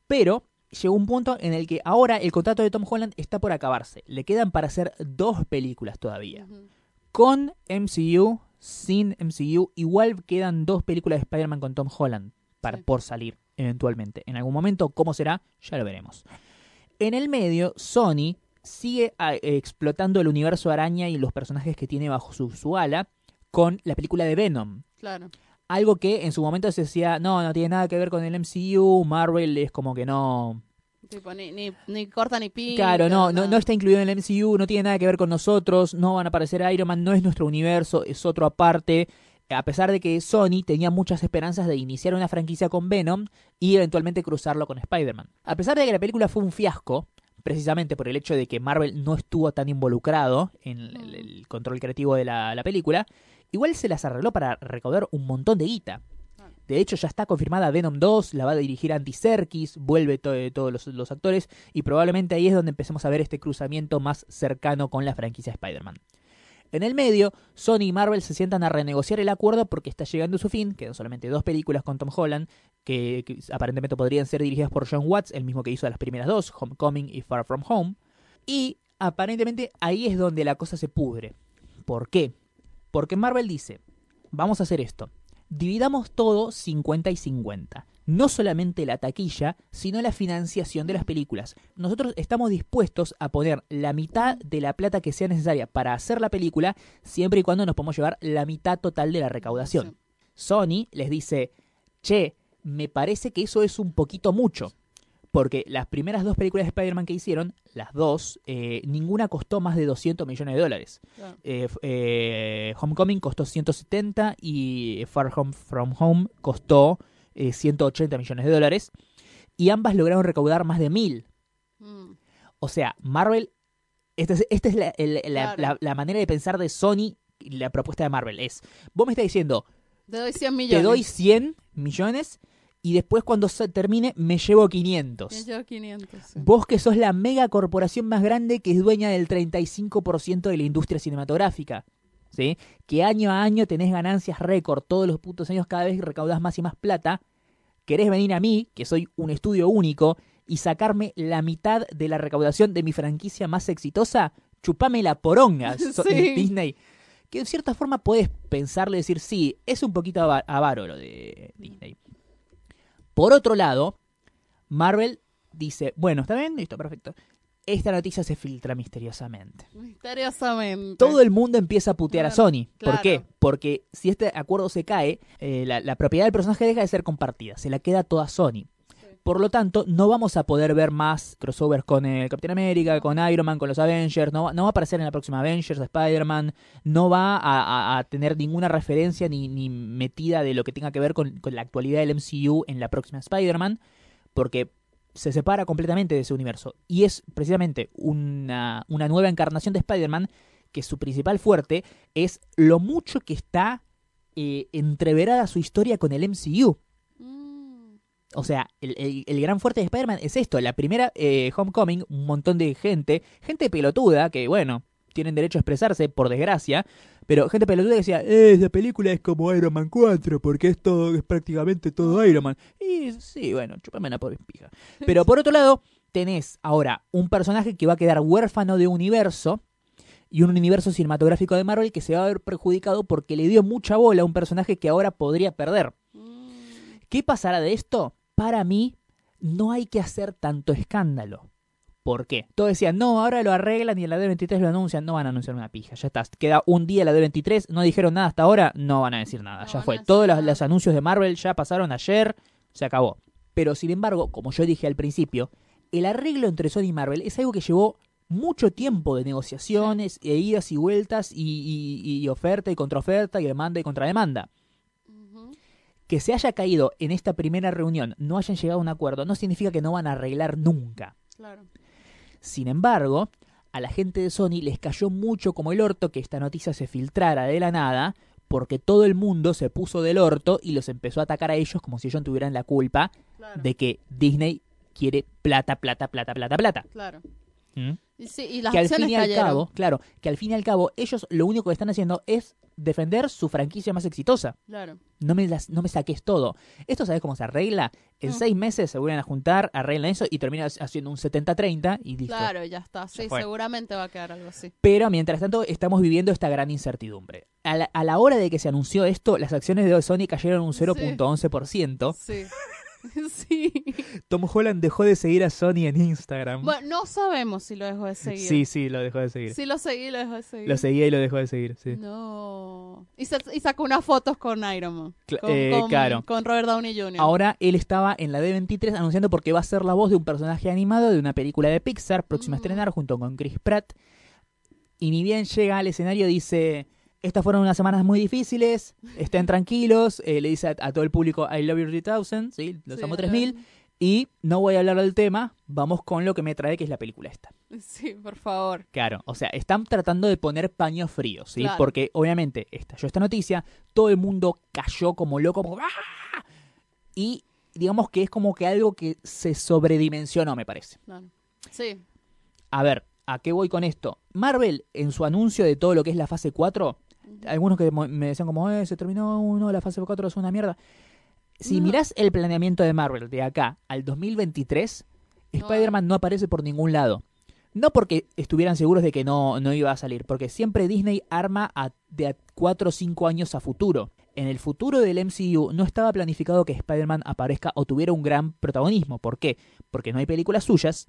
Pero llegó un punto en el que ahora el contrato de Tom Holland está por acabarse. Le quedan para hacer dos películas todavía con MCU, sin MCU, igual quedan dos películas de Spider-Man con Tom Holland para, Sí. por salir eventualmente. En algún momento, ¿cómo será? Ya lo veremos. En el medio, Sony sigue ah, eh, explotando el universo araña y los personajes que tiene bajo su, su ala con la película de Venom. Claro. Algo que en su momento se decía, no, no tiene nada que ver con el MCU, Marvel es como que no, Tipo, ni, ni, ni corta ni pinta. Claro, no, no, no está incluido en el MCU, no tiene nada que ver con nosotros, no van a aparecer Iron Man, no es nuestro universo, es otro aparte. A pesar de que Sony tenía muchas esperanzas de iniciar una franquicia con Venom y eventualmente cruzarlo con Spider-Man. A pesar de que la película fue un fiasco, precisamente por el hecho de que Marvel no estuvo tan involucrado en el, el control creativo de la, la película, igual se las arregló para recaudar un montón de guita. De hecho, ya está confirmada Venom 2, la va a dirigir Andy Serkis, vuelve to- eh, todos los, los actores y probablemente ahí es donde empecemos a ver este cruzamiento más cercano con la franquicia Spider-Man. En el medio, Sony y Marvel se sientan a renegociar el acuerdo porque está llegando a su fin, quedan solamente dos películas con Tom Holland, que, que aparentemente podrían ser dirigidas por John Watts, el mismo que hizo las primeras dos, Homecoming y Far From Home, y aparentemente ahí es donde la cosa se pudre. ¿Por qué? Porque Marvel dice, vamos a hacer esto, dividamos todo 50 y 50. No solamente la taquilla, sino la financiación de las películas. Nosotros estamos dispuestos a poner la mitad de la plata que sea necesaria para hacer la película, siempre y cuando nos podamos llevar la mitad total de la recaudación. Sony les dice, che, me parece que eso es un poquito mucho. Porque las primeras dos películas de Spider-Man que hicieron, las dos, eh, ninguna costó más de 200 millones de dólares. Eh, eh, Homecoming costó 170 y Far Home From Home costó eh, 180 millones de dólares. Y ambas lograron recaudar más de mil. Mm. O sea, Marvel, esta es, esta es la, el- la- Claro. la- la manera de pensar de Sony y la propuesta de Marvel. Es, vos me estás diciendo, Te doy 100 millones. te doy 100 millones y después cuando se termine me llevo 500. Yo llevo 500. sí. Vos que sos la mega corporación más grande que es dueña del 35% de la industria cinematográfica. ¿Sí? Que año a año tenés ganancias récord, todos los putos años cada vez recaudás más y más plata. Querés venir a mí, que soy un estudio único, y sacarme la mitad de la recaudación de mi franquicia más exitosa. Chupame la poronga, so- Sí. Disney. Que en cierta forma podés pensarle y decir, sí, es un poquito ava- avaro lo de Disney. Por otro lado, Marvel dice, bueno, está bien, listo, perfecto. esta noticia se filtra misteriosamente. Misteriosamente. Todo el mundo empieza a putear a Sony. ¿Por claro. qué? Porque si este acuerdo se cae, eh, la, la propiedad del personaje deja de ser compartida, se la queda toda Sony. Por lo tanto, no vamos a poder ver más crossovers con el Capitán América, con Iron Man, con los Avengers, no, va- a aparecer en la próxima Avengers, Spider-Man, no va a, tener ninguna referencia ni, metida de lo que tenga que ver con, la actualidad del MCU en la próxima Spider-Man, porque se separa completamente de ese universo. Y es precisamente una, una nueva encarnación de Spider-Man que su principal fuerte es lo mucho que está eh, entreverada su historia con el MCU. O sea, el, el- el gran fuerte de Spider-Man es esto. La primera eh, Homecoming, un montón de gente, gente pelotuda, que bueno, tienen derecho a expresarse, por desgracia, pero gente pelotuda que decía, eh, esa película es como Iron Man 4, porque es todo, es prácticamente todo Iron Man. Y sí, bueno, chupame la pobre pija. Pero por otro lado, tenés ahora un personaje que va a quedar huérfano de universo y un universo cinematográfico de Marvel que se va a ver perjudicado porque le dio mucha bola a un personaje que ahora podría perder. mm, ¿Qué pasará de esto? Para mí, no hay que hacer tanto escándalo. ¿Por qué? Todos decían, no, ahora lo arreglan y en la D23 lo anuncian. No van a anunciar una pija, ya está. Queda un día la D23, no dijeron nada hasta ahora, no van a decir nada. No ya fue. Todos los, anuncios de Marvel ya pasaron ayer, se acabó. Pero sin embargo, como yo dije al principio, el arreglo entre Sony y Marvel es algo que llevó mucho tiempo de negociaciones e idas y vueltas y, y- y oferta y contraoferta y demanda y contrademanda. Que se haya caído en esta primera reunión, no hayan llegado a un acuerdo, no significa que no van a arreglar nunca. Claro. Sin embargo, a la gente de Sony les cayó mucho como el orto que esta noticia se filtrara de la nada, porque todo el mundo se puso del orto y los empezó a atacar a ellos como si ellos tuvieran la culpa Claro. de que Disney quiere plata, plata, plata, plata, plata. Claro. ¿Mm? Y, sí, y las Que al fin y al cabo, claro, que al fin y al cabo ellos lo único que están haciendo es defender su franquicia más exitosa. Claro. No me, las- no me saques todo. ¿Esto sabes cómo se arregla? En Mm. seis meses se vuelven a juntar, arreglan eso y terminan haciendo un 70-30 y listo. Claro, ya está. Sí, seguramente va a quedar algo así. Pero mientras tanto estamos viviendo esta gran incertidumbre. A la, a la hora de que se anunció esto, las acciones de Sony cayeron un Sí. 0.11%. Sí. sí. Tom Holland dejó de seguir a Sony en Instagram. Bueno, no sabemos si lo dejó de seguir. sí, sí, lo dejó de seguir. Sí lo seguí, lo dejó de seguir. Lo seguía y lo dejó de seguir, sí. No. Y, sa- y sacó unas fotos con Iron Man. Con, eh, con- claro. con Robert Downey Jr. Ahora él estaba en la D23 anunciando porque va a ser la voz de un personaje animado de una película de Pixar próxima a estrenar junto con Chris Pratt. Y ni bien llega al escenario dice, estas fueron unas semanas muy difíciles, estén tranquilos, eh, le dice a, a todo el público I love you 3000, ¿sí? los Sí, amo eh, 3000, y no voy a hablar del tema, vamos con lo que me trae que es la película esta. Sí, por favor. Claro, o sea, están tratando de poner paños fríos, ¿sí? Claro. Porque obviamente estalló esta noticia, todo el mundo cayó como loco, como, ¡ah! y digamos que es como que algo que se sobredimensionó, me parece. Claro. Sí. A ver, ¿a qué voy con esto? Marvel, en su anuncio de todo lo que es la fase 4, algunos que me decían como, eh, se terminó uno, la fase 4 es una mierda. Si No. mirás el planeamiento de Marvel de acá al 2023, No. Spider-Man no aparece por ningún lado. No porque estuvieran seguros de que no, no iba a salir, porque siempre Disney arma a, de a 4 o 5 años a futuro. En el futuro del MCU no estaba planificado que Spider-Man aparezca o tuviera un gran protagonismo. ¿Por qué? Porque no hay películas suyas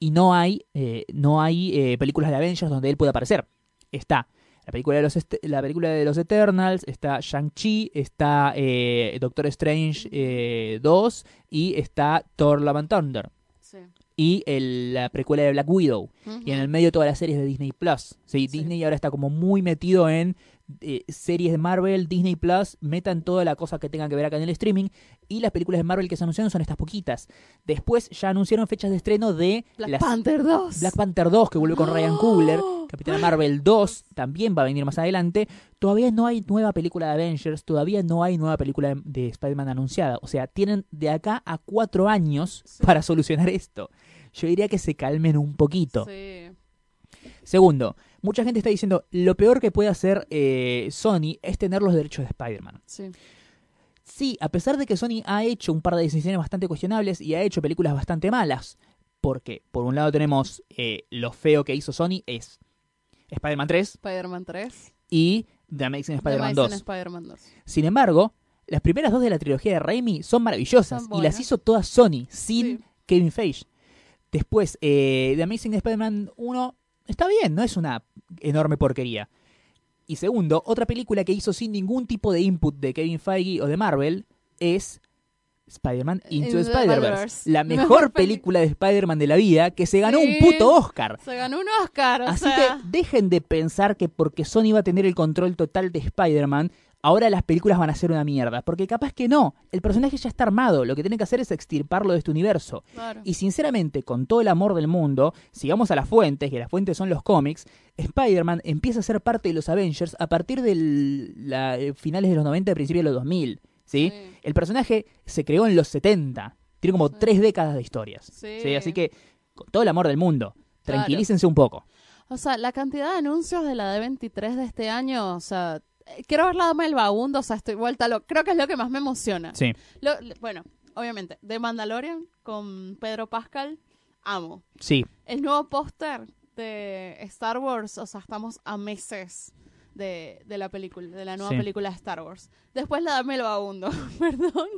y no hay, eh, no hay eh, películas de Avengers donde él pueda aparecer. Está la película de los, la película de los Eternals, está Shang-Chi, está eh, Doctor Strange eh, 2 y está Thor Love and Thunder. Sí. Y el- la precuela de Black Widow. Y en el medio todas las series de Disney Plus. Sí, Sí. Disney ahora está como muy metido en eh, series de Marvel, Disney Plus, metan toda la cosa que tenga que ver acá en el streaming. Y las películas de Marvel que se anunciaron son estas poquitas. Después ya anunciaron fechas de estreno de Black las- Panther 2. Black Panther 2, que vuelve con Ryan Coogler. Capitana Marvel 2 también va a venir más adelante. Todavía no hay nueva película de Avengers, todavía no hay nueva película de, de Spider-Man anunciada. O sea, tienen de acá a cuatro años Sí. para solucionar esto. Yo diría que se calmen un poquito. Sí. Segundo, mucha gente está diciendo lo peor que puede hacer eh, Sony es tener los derechos de Spider-Man. Sí. Sí, a pesar de que Sony ha hecho un par de decisiones bastante cuestionables y ha hecho películas bastante malas. Porque, por un lado, tenemos eh, lo feo que hizo Sony es Spider-Man 3 Spider-Man 3. y The Amazing Spider-Man The 2. Amazing Spider-Man 2. Sin embargo, las primeras dos de la trilogía de Raimi son maravillosas y las hizo todas Sony, sin Sí. Kevin Feige. Después, eh, The Amazing Spider-Man 1 está bien, no es una enorme porquería. Y segundo, otra película que hizo sin ningún tipo de input de Kevin Feige o de Marvel es Spider-Man Into Into the Spider-Verse. La Mejor película de Spider-Man de la vida que se ganó Sí. un puto Oscar. Se ganó un Oscar, o Así sea. que dejen de pensar que porque Sony va a tener el control total de Spider-Man, ahora las películas van a ser una mierda. Porque capaz que no. El personaje ya está armado. Lo que tienen que hacer es extirparlo de este universo. Claro. Y sinceramente, con todo el amor del mundo, si vamos a las fuentes, que las fuentes son los cómics, Spider-Man empieza a ser parte de los Avengers a partir de finales de los 90 y principios de los 2000. ¿sí? Sí. El personaje se creó en los 70. Tiene como Sí. tres décadas de historias. Sí. Así que, con todo el amor del mundo, Claro. tranquilícense un poco. O sea, la cantidad de anuncios de la D23 de este año, o sea, eh, quiero ver la dama del vagabundo, o sea, estoy vuelta lo Creo que es lo que más me emociona. Sí. Lo- bueno, obviamente, de Mandalorian con Pedro Pascal, amo. Sí, El nuevo póster de Star Wars, o sea, estamos a meses de, de la película, de la nueva Sí. película de Star Wars. Después la dame el vagabundo, perdón.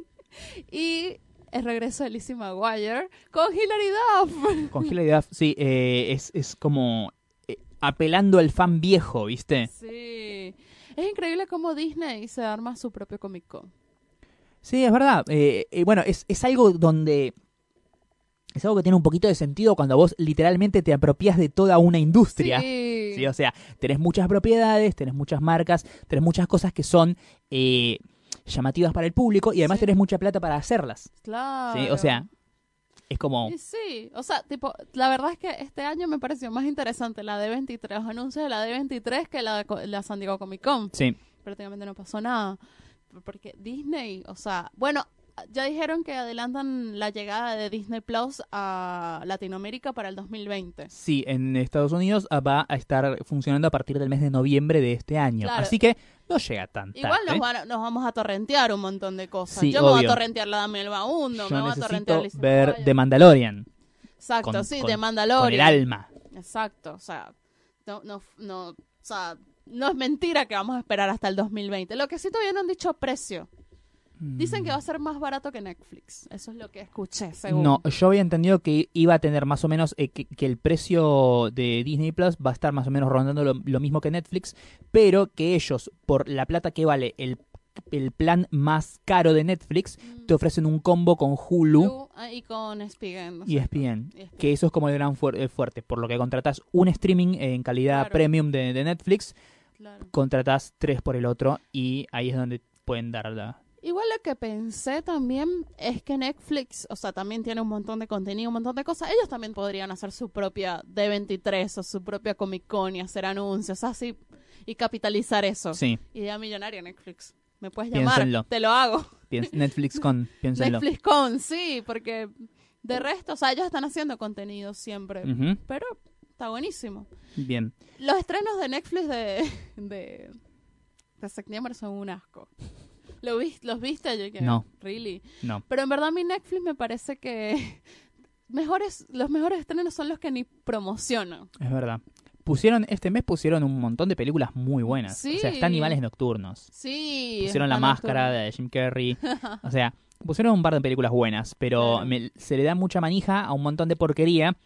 Y el regreso de Lizzie McGuire con Hilary Duff. con Hilary Duff, sí, eh, es, es como eh, apelando al fan viejo, ¿viste? Sí. Es increíble cómo Disney se arma su propio Comic Con. Sí, es verdad. Eh, eh, bueno, es, es algo donde... Es algo que tiene un poquito de sentido cuando vos literalmente te apropias de toda una industria. Sí. ¿sí? O sea, tenés muchas propiedades, tenés muchas marcas, tenés muchas cosas que son eh, llamativas para el público y además Sí. tenés mucha plata para hacerlas. claro. ¿sí? O sea, es como... Y sí, o sea, tipo, la verdad es que este año me pareció más interesante la D23, los anuncios de la D23 que la la San Diego Comic Con. Sí, Prácticamente no pasó nada. Porque Disney, o sea, bueno, ya dijeron que adelantan la llegada de Disney Plus a Latinoamérica para el 2020. sí, en Estados Unidos ah, va a estar funcionando a partir del mes de noviembre de este año. Claro. Así que no llega tan Igual tarde. nos, van nos vamos a torrentear un montón de cosas. Sí, Yo me voy a obvio. torrentear la Dame el Yo me voy a torrentear ver. The Mandalorian Exacto, con- sí, con- con Mandalorian. el alma. Exacto, o sea, no, no, no, o sea, no es mentira que vamos a esperar hasta el 2020. Lo que sí todavía no han dicho precio. Dicen que va a ser más barato que Netflix. Eso es lo que escuché, según. No, yo había entendido que iba a tener más o menos eh, que, que el precio de Disney Plus va a estar más o menos rondando lo, lo mismo que Netflix, pero que ellos, por la plata que vale el, el plan más caro de Netflix, Mm. te ofrecen un combo con Hulu ah, y con Spigen. y ESPN. ESPN. Que eso es como el gran eh, fuerte, por lo que contratas un streaming en calidad Claro. premium de, de Netflix, Claro. contratas tres por el otro y ahí es donde pueden dar la... Igual lo que pensé también es que Netflix, o sea, también tiene un montón de contenido, un montón de cosas. Ellos también podrían hacer su propia D23 o su propia Comic Con y hacer anuncios así y capitalizar eso. Sí, Idea millonaria, Netflix. Me puedes llamar, Piénsenlo. te lo hago. Netflix con, piénsenlo. Netflix con, sí, porque de resto, o sea, ellos están haciendo contenido siempre, pero está buenísimo. Bien. Los estrenos de Netflix de, de, de septiembre son un asco. ¿Lo vis- ¿Los viste? Yo que, No. Really. No. Pero en verdad mi Netflix me parece que mejores, los mejores estrenos son los que ni promocionan. Es verdad. Pusieron, este mes pusieron un montón de películas muy buenas. Sí. O sea, está Animales Nocturnos. Sí. Pusieron La Máscara nocturno. de Jim Carrey. O sea, pusieron un par de películas buenas, pero Claro. me- se le da mucha manija a un montón de porquería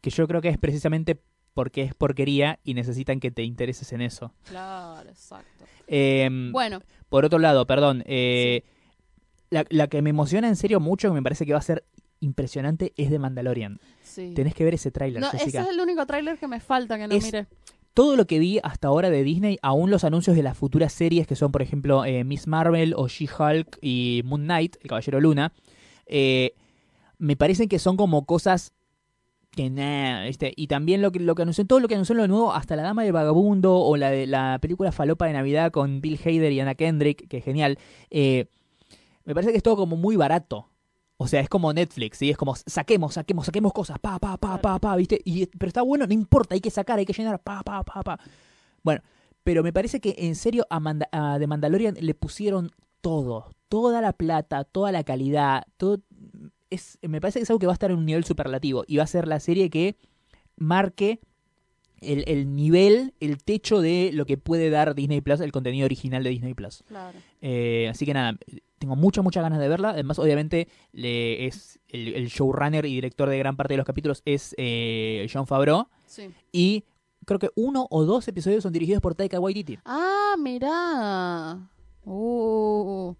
que yo creo que es precisamente porque es porquería y necesitan que te intereses en eso. Claro, exacto. Em, Bueno, Por otro lado, perdón, eh, la, la que me emociona en serio mucho, que me parece que va a ser impresionante, es de Mandalorian. sí. Tenés que ver ese tráiler, No, ese es el único tráiler que me falta que no Es- mire. todo lo que vi hasta ahora de Disney, aún los anuncios de las futuras series que son, por ejemplo, eh, Miss Marvel o She-Hulk y Moon Knight, el Caballero Luna, eh, me parecen que son como cosas que nada, ¿viste? Y también lo que, lo que todo lo que anunció lo nuevo, hasta La Dama del Vagabundo o la de la película Falopa de Navidad con Bill Hader y Anna Kendrick, que genial, eh, me parece que es todo como muy barato. O sea, es como Netflix, ¿sí? Es como saquemos, saquemos, saquemos cosas, pa, pa, pa, pa, pa, ¿viste? Y, pero está bueno, no importa, hay que sacar, hay que llenar, pa, pa, pa, pa. Bueno, pero me parece que en serio a, a The Mandalorian le pusieron todo, toda la plata, toda la calidad, todo es me parece que es algo que va a estar en un nivel superlativo y va a ser la serie que marque el, el nivel, el techo de lo que puede dar Disney Plus, el contenido original de Disney Plus. Claro. Eh, así que nada, tengo muchas, muchas ganas de verla. Además, obviamente, le, es el, el showrunner y director de gran parte de los capítulos es eh, John Favreau. Sí. Y creo que uno o dos episodios son dirigidos por Taika Waititi. Ah, mira. Uh,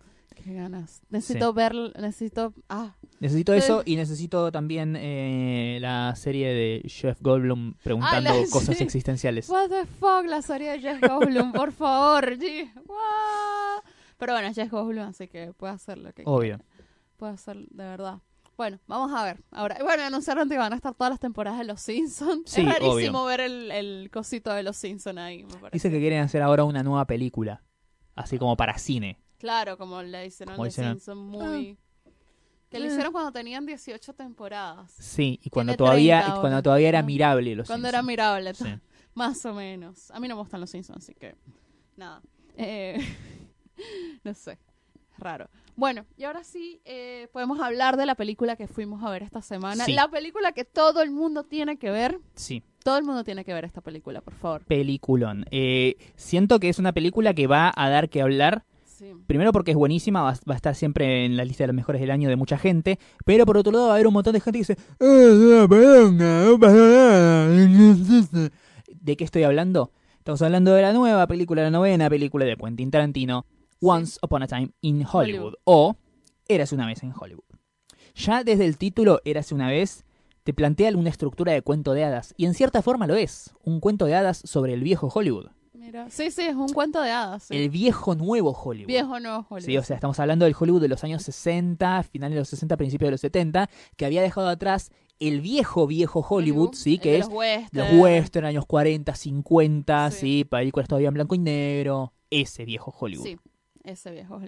qué ganas. Necesito ver, necesito... Ah, Necesito Sí. eso y necesito también eh, la serie de Jeff Goldblum preguntando Ah, la- cosas sí. existenciales. what the fuck, la serie de Jeff Goldblum, por favor. G. Pero bueno, Jeff Goldblum, así que puede hacer lo que Obvio. quiera. Puede hacer, de verdad. Bueno, vamos a ver. Ahora, bueno, anunciaron que van a estar todas las temporadas de Los Simpsons. Sí, es rarísimo obvio. ver el, el cosito de Los Simpsons ahí, me parece. Dice que quieren hacer ahora una nueva película. Así como para cine. Claro, como le hicieron Como Los hicieron. Simpsons, muy... Que lo Eh. hicieron cuando tenían 18 temporadas. Sí, y cuando Tiene todavía, 30 y cuando todavía era Ah. mirable los Cuando era mirable, Sí. más o menos. A mí no me gustan los Simpsons, así que nada. Eh, no sé, raro. Bueno, y ahora sí eh, podemos hablar de la película que fuimos a ver esta semana. Sí. La película que todo el mundo tiene que ver. Sí, Todo el mundo tiene que ver esta película, por favor. peliculón. Eh, siento que es una película que va a dar que hablar. Sí. Primero porque es buenísima, va, va a estar siempre en la lista de los mejores del año de mucha gente. Pero por otro lado va a haber un montón de gente que dice... "Ah, no, perdón, no pasa nada". ¿De qué estoy hablando? Estamos hablando de la nueva película, la novena película de Quentin Tarantino, Once Upon a Time in Hollywood. O Érase una vez en Hollywood. Ya desde el título Érase una vez te plantea una estructura de cuento de hadas. Y en cierta forma lo es. Un cuento de hadas sobre el viejo Hollywood. Mira. Sí, sí, es un cuento de hadas. sí. El viejo nuevo Hollywood. Viejo no, Hollywood. Sí, o sea, estamos hablando del Hollywood de los años 60, finales de los 60, principios de los 70, que había dejado atrás el viejo, viejo Hollywood, sí, el que de es los western. los western, años 40, 50, Sí. sí. películas todavía en blanco y negro, ese viejo Hollywood. Sí, ese viejo.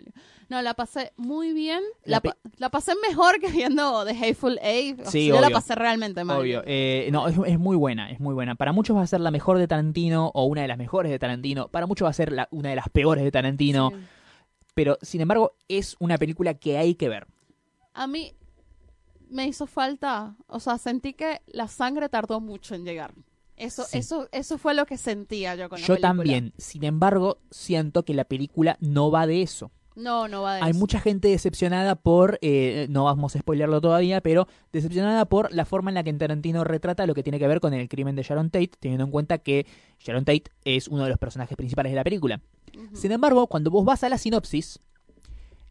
No, la pasé muy bien. La La, pa- la pasé mejor que viendo The Hateful Eight. O Sí, yo la pasé realmente mal. Obvio. Eh, no, es, es muy buena, es muy buena. Para muchos va a ser la mejor de Tarantino o una de las mejores de Tarantino. Para muchos va a ser la- una de las peores de Tarantino. Sí. Pero, sin embargo, es una película que hay que ver. A mí me hizo falta, o sea, sentí que la sangre tardó mucho en llegar. Eso, Sí. eso, eso fue lo que sentía yo con la Yo película. también. Sin embargo, siento que la película no va de eso. No, no va de Hay eso. mucha gente decepcionada por, eh, no vamos a spoilearlo todavía, pero decepcionada por la forma en la que Tarantino retrata lo que tiene que ver con el crimen de Sharon Tate, teniendo en cuenta que Sharon Tate es uno de los personajes principales de la película. Sin embargo, cuando vos vas a la sinopsis,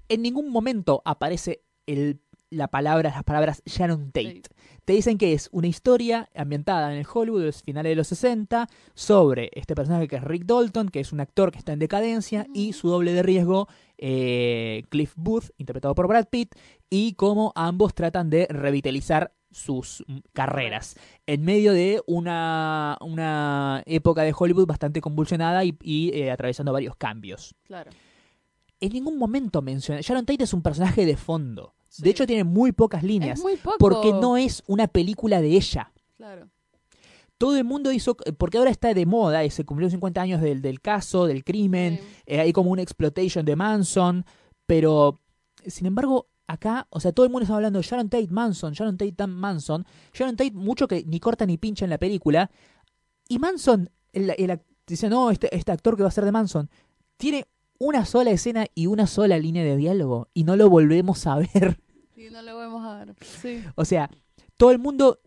en ningún momento aparece el, la palabra, las palabras Sharon Tate. Te dicen que es una historia ambientada en el Hollywood de los finales de los 60 sobre este personaje que es Rick Dalton, que es un actor que está en decadencia, y su doble de riesgo, eh, Cliff Booth, interpretado por Brad Pitt, y cómo ambos tratan de revitalizar sus mm, carreras en medio de una, una época de Hollywood bastante convulsionada y, y, eh, atravesando varios cambios. Claro. En ningún momento menciona. Sharon Tate es un personaje de fondo. Sí. De hecho, tiene muy pocas líneas. Es muy poco. Porque no es una película de ella. Claro. Todo el mundo hizo. Porque ahora está de moda, y se cumplió 50 años del, del caso, del crimen. Sí. eh, hay como una exploitation de Manson. Pero, sin embargo, acá, o sea, todo el mundo está hablando de Sharon Tate Manson, Sharon Tate Manson. Sharon Tate, mucho que ni corta ni pincha en la película. Y Manson, el, dice, no, este, este actor que va a ser de Manson, tiene una sola escena y una sola línea de diálogo. Y no lo volvemos a ver. Y no lo vamos a ver. Sí. O sea, todo el mundo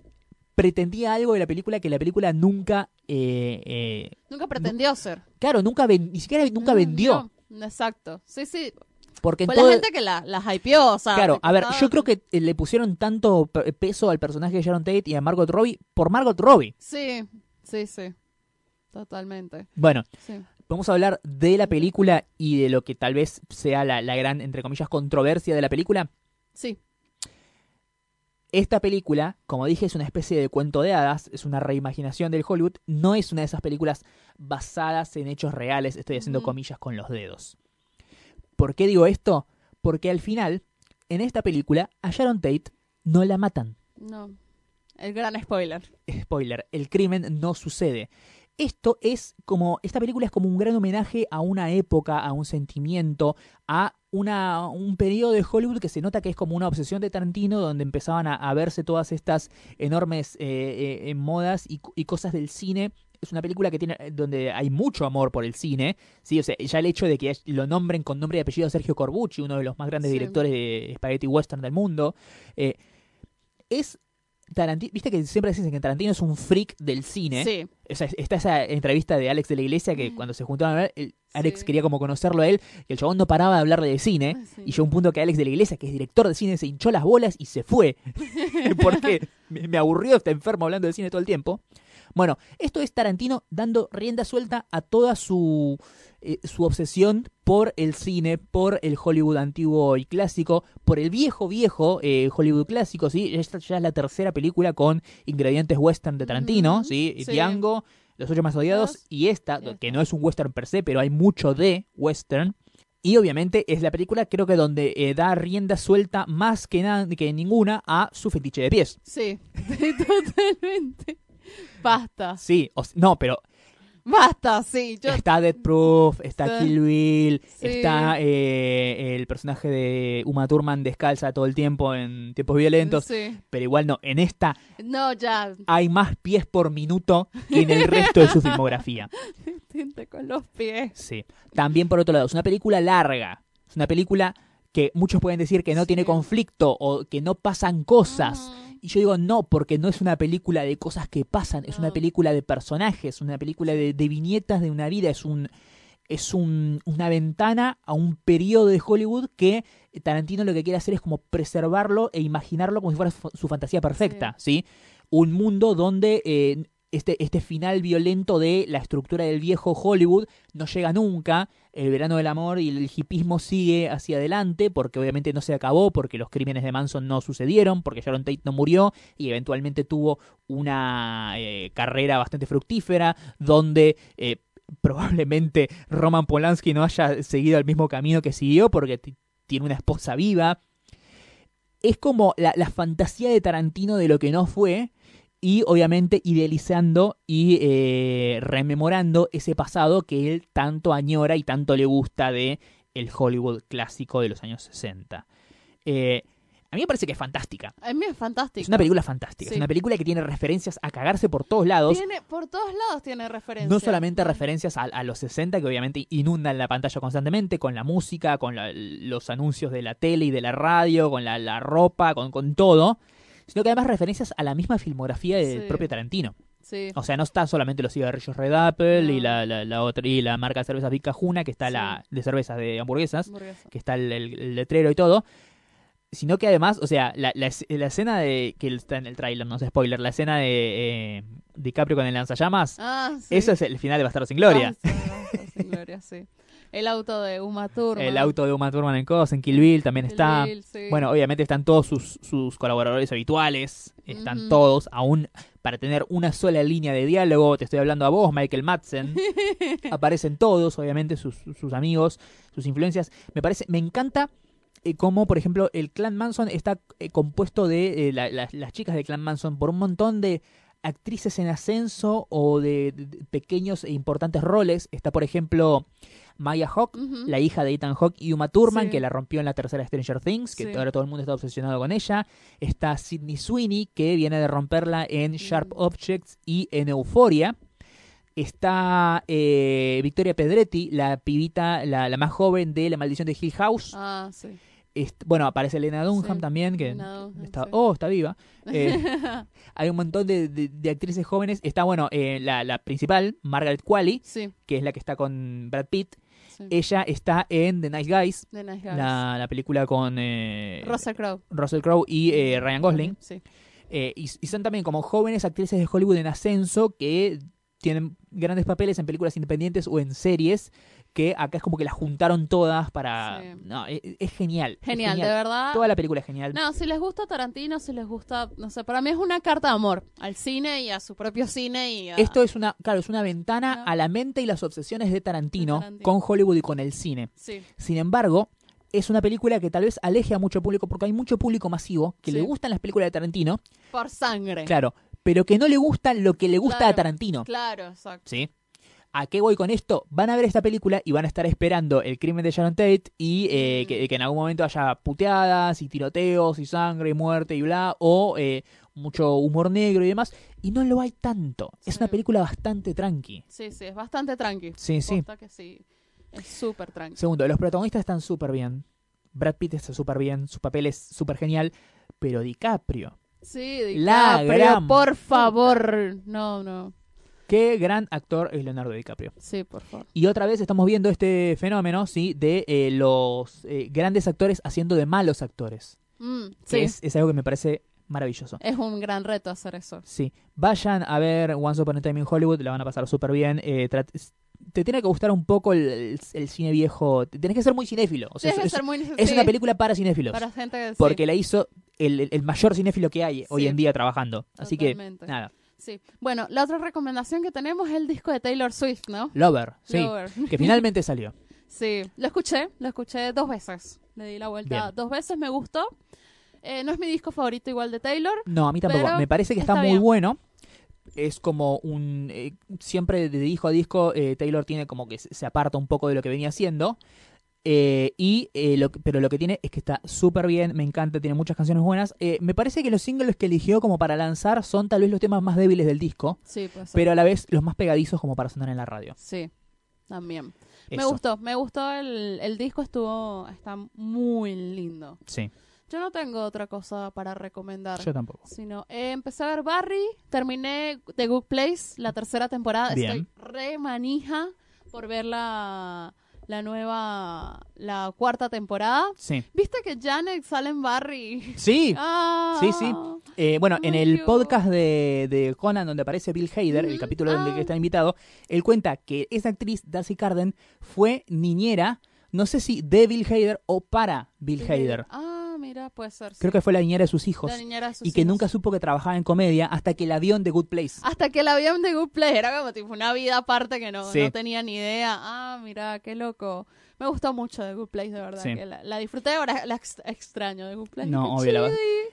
pretendía algo de la película que la película nunca, eh, eh, Nunca pretendió ser. claro, nunca ni siquiera nunca Mm, vendió, no, exacto. Sí, sí. porque Fue todo- la gente que la, la hypeó, o sea. claro, a ver, yo creo que eh, le pusieron tanto pe- peso al personaje de Sharon Tate y a Margot Robbie por Margot Robbie. Sí, sí, sí. Totalmente. Bueno, Sí. vamos a hablar de la película y de lo que tal vez sea la, la gran, entre comillas, controversia de la película. Sí. Esta película, como dije, es una especie de cuento de hadas, es una reimaginación del Hollywood, no es una de esas películas basadas en hechos reales, estoy haciendo comillas con los dedos. ¿Por qué digo esto? Porque al final, en esta película, a Sharon Tate no la matan. No. El gran spoiler. Spoiler, el crimen no sucede. Esto es como, esta película es como un gran homenaje a una época, a un sentimiento, a una, un periodo de Hollywood que se nota que es como una obsesión de Tarantino, donde empezaban a, a verse todas estas enormes eh, eh, modas y, y cosas del cine es una película que tiene donde hay mucho amor por el cine, sí, o sea, ya el hecho de que lo nombren con nombre y apellido Sergio Corbucci, uno de los más grandes Sí. directores de spaghetti western del mundo, eh, es Tarantino, viste que siempre dicen que Tarantino es un freak del cine. Sí. O sea, está esa entrevista de Alex de la Iglesia que Mm. cuando se juntaban a hablar, el- Alex Sí. quería como conocerlo a él y el chabón no paraba de hablarle de cine. Ah, sí. Y llegó un punto que Alex de la Iglesia, que es director de cine, se hinchó las bolas y se fue. Porque me, me aburrió, está enfermo hablando de cine todo el tiempo. Bueno, esto es Tarantino dando rienda suelta a toda su, eh, su obsesión por el cine, por el Hollywood antiguo y clásico, por el viejo, viejo eh, Hollywood clásico, ¿sí? Esta ya es la tercera película con ingredientes western de Tarantino, ¿sí? sí. Django, Los Ocho Más Odiados Dos. y esta, que no es un western per se, pero hay mucho de western. Y obviamente es la película, creo que donde eh, da rienda suelta más que, nada que ninguna a su fetiche de pies. Sí, totalmente. Basta, Sí, o no, pero basta, sí. Yo, está Dead Proof, está Sí. Kill Bill, Sí. está eh, el personaje de Uma Thurman descalza todo el tiempo en tiempos violentos. Sí. Pero igual no, en esta No, ya, hay más pies por minuto que en el resto de su filmografía. con los pies. Sí. También por otro lado, es una película larga. Es una película que muchos pueden decir que no tiene conflicto o que no pasan cosas. Mm, Y yo digo no, porque no es una película de cosas que pasan, es una película de personajes, una película de, de viñetas de una vida, es un es un- una ventana a un periodo de Hollywood que Tarantino lo que quiere hacer es como preservarlo e imaginarlo como si fuera su, su fantasía perfecta, ¿sí? Un mundo donde eh, este, este final violento de la estructura del viejo Hollywood no llega nunca, el verano del amor y el hipismo sigue hacia adelante, porque obviamente no se acabó, porque los crímenes de Manson no sucedieron, porque Sharon Tate no murió y eventualmente tuvo una eh, carrera bastante fructífera, donde eh, probablemente Roman Polanski no haya seguido el mismo camino que siguió, porque tiene una esposa viva. Es como la, la fantasía de Tarantino de lo que no fue, y obviamente idealizando y eh, rememorando ese pasado que él tanto añora y tanto le gusta de el Hollywood clásico de los años 60. Eh, a mí me parece que es fantástica. A mí es fantástico. Es una película fantástica. Sí. Es una película que tiene referencias a cagarse por todos lados. Tiene, por todos lados tiene referencias. No solamente referencias a, a los 60, que obviamente inundan la pantalla constantemente, con la música, con la- los anuncios de la tele y de la radio, con la, la ropa, con, con todo, sino que además referencias a la misma filmografía del Sí. propio Tarantino. Sí. O sea, no están solamente los cigarrillos Red Apple y, la, la, la otra, y la marca de cervezas Big Cajuna, que está Sí. la de cervezas de hamburguesas, hamburguesa. que está el, el- el letrero y todo. Sino que además, o sea, la, la, es- la escena de. que está en el tráiler, no es spoiler, la escena de eh, DiCaprio con el lanzallamas, Ah, sí. eso es el final de Bastardo sin Gloria. Ah, sí, Bastardos sin Gloria, sí. El auto de Uma Thurman. el auto de Uma Thurman en Cos, en Kill Bill también Kill está. Bill, sí. Bueno, obviamente están todos sus, sus colaboradores habituales, están todos, aún para tener una sola línea de diálogo, te estoy hablando a vos, Michael Madsen, aparecen todos, obviamente, sus, sus amigos, sus influencias. Me parece, me encanta eh, cómo, por ejemplo, el clan Manson está eh, compuesto de eh, la- la- las chicas del clan Manson por un montón de actrices en ascenso o de, pequeños e importantes roles. Está, por ejemplo, Maya Hawk, la hija de Ethan Hawke y Uma Thurman, Sí. que la rompió en la tercera Stranger Things, que Sí. ahora todo el mundo está obsesionado con ella. Está Sidney Sweeney, que viene de romperla en Sharp. Objects y en Euphoria. Está eh, Victoria Pedretti, la pibita, la, la más joven de La Maldición de Hill House. Ah, sí. Bueno, aparece Elena Dunham Sí, también, que Dunham, está, sí. oh, está viva. Eh, hay un montón de, de- de actrices jóvenes. Está, bueno, eh, la, la principal, Margaret Qualley, sí, que es la que está con Brad Pitt. Ella está en The Nice Guys, The Nice Guys. la, la película con eh, Russell Crowe. Russell Crowe y eh, Ryan Gosling. Eh, y, y son también como jóvenes actrices de Hollywood en ascenso que tienen grandes papeles en películas independientes o en series que acá es como que las juntaron todas para... Sí. No, es, es genial. es Genial, de verdad. Toda la película es genial. No, si les gusta Tarantino, si les gusta, no sé, para mí es una carta de amor al cine y a su propio cine y a... Esto es una, claro, es una ventana No. a la mente y las obsesiones de Tarantino, De Tarantino. con Hollywood y con el cine. Sí, Sin embargo, es una película que tal vez aleje a mucho público porque hay mucho público masivo que le gustan las películas de Tarantino, por sangre. claro, pero que no le gusta lo que le gusta Claro. a Tarantino. Claro, exacto. ¿Sí? ¿A qué voy con esto? Van a ver esta película y van a estar esperando el crimen de Sharon Tate y eh, Mm. que, que en algún momento haya puteadas y tiroteos y sangre y muerte y bla, o eh, mucho humor negro y demás. Y no lo hay tanto. Es una película bastante tranqui. Sí, sí, es bastante tranqui. Sí, sí. Que sí. Es súper tranqui. Segundo, los protagonistas están súper bien. Brad Pitt está súper bien, su papel es súper genial, pero DiCaprio, Sí, La DiCaprio, gran por favor. No, no. Qué gran actor es Leonardo DiCaprio. Sí, por favor. Y otra vez estamos viendo este fenómeno, ¿sí? De eh, los eh, grandes actores haciendo de malos actores. Mm, Que sí, es, es algo que me parece maravilloso. es un gran reto hacer eso. Sí, vayan a ver Once Upon a Time in Hollywood, la van a pasar súper bien. Eh, te tiene que gustar un poco el, el- el cine viejo. Tenés que ser muy cinéfilo. O sea, es, que ser muy es sí, una película para cinéfilos. para gente que sí, porque la hizo el, mayor cinéfilo que hay hoy en día trabajando. Así Totalmente. que, nada. Sí. Bueno, la otra recomendación que tenemos es el disco de Taylor Swift, ¿no? Lover, sí. Lover. Que finalmente salió. Sí, lo escuché, lo escuché dos veces. Le di la vuelta Bien. dos veces, me gustó. Eh, no es mi disco favorito igual de Taylor. No, a mí tampoco. Me parece que está, está muy bien. bueno. Es como un... eh, siempre de disco a disco eh, Taylor tiene como que se aparta un poco de lo que venía haciendo. Eh, y eh, lo pero lo que tiene es que está súper bien, me encanta, tiene muchas canciones buenas. Eh, me parece que los singles que eligió como para lanzar son tal vez los temas más débiles del disco, Sí, pues. pero a la vez los más pegadizos como para sonar en la radio. Sí, también. Me gustó, me gustó el, el disco, estuvo, está muy lindo. Sí, Yo no tengo otra cosa para recomendar. yo tampoco. Sino, eh, empecé a ver Barry, terminé The Good Place, la tercera temporada. Bien. Estoy re manija por ver la, nueva, la cuarta temporada. Sí. ¿Viste que Janet sale en Barry? Sí, Ah. Sí, sí. Eh, bueno, en el Dios. podcast de, de Conan, donde aparece Bill Hader, el capítulo donde Ah. que está invitado, él cuenta que esa actriz, Darcy Carden, fue niñera, no sé si de Bill Hader o para Bill Hader. Ah, mira, puede ser. Creo sí. que fue la niñera de sus hijos. La niñera de sus Y que nunca supo que trabajaba en comedia hasta que la vio en The Good Place. Hasta que la vieron de Good Place, era como tipo una vida aparte que no, Sí. no tenía ni idea. Ah, mira, qué loco. Me gustó mucho de Good Place, de verdad. Sí. que la, la disfruté, ahora la ex- extraño de Good Place. No, obvio, la.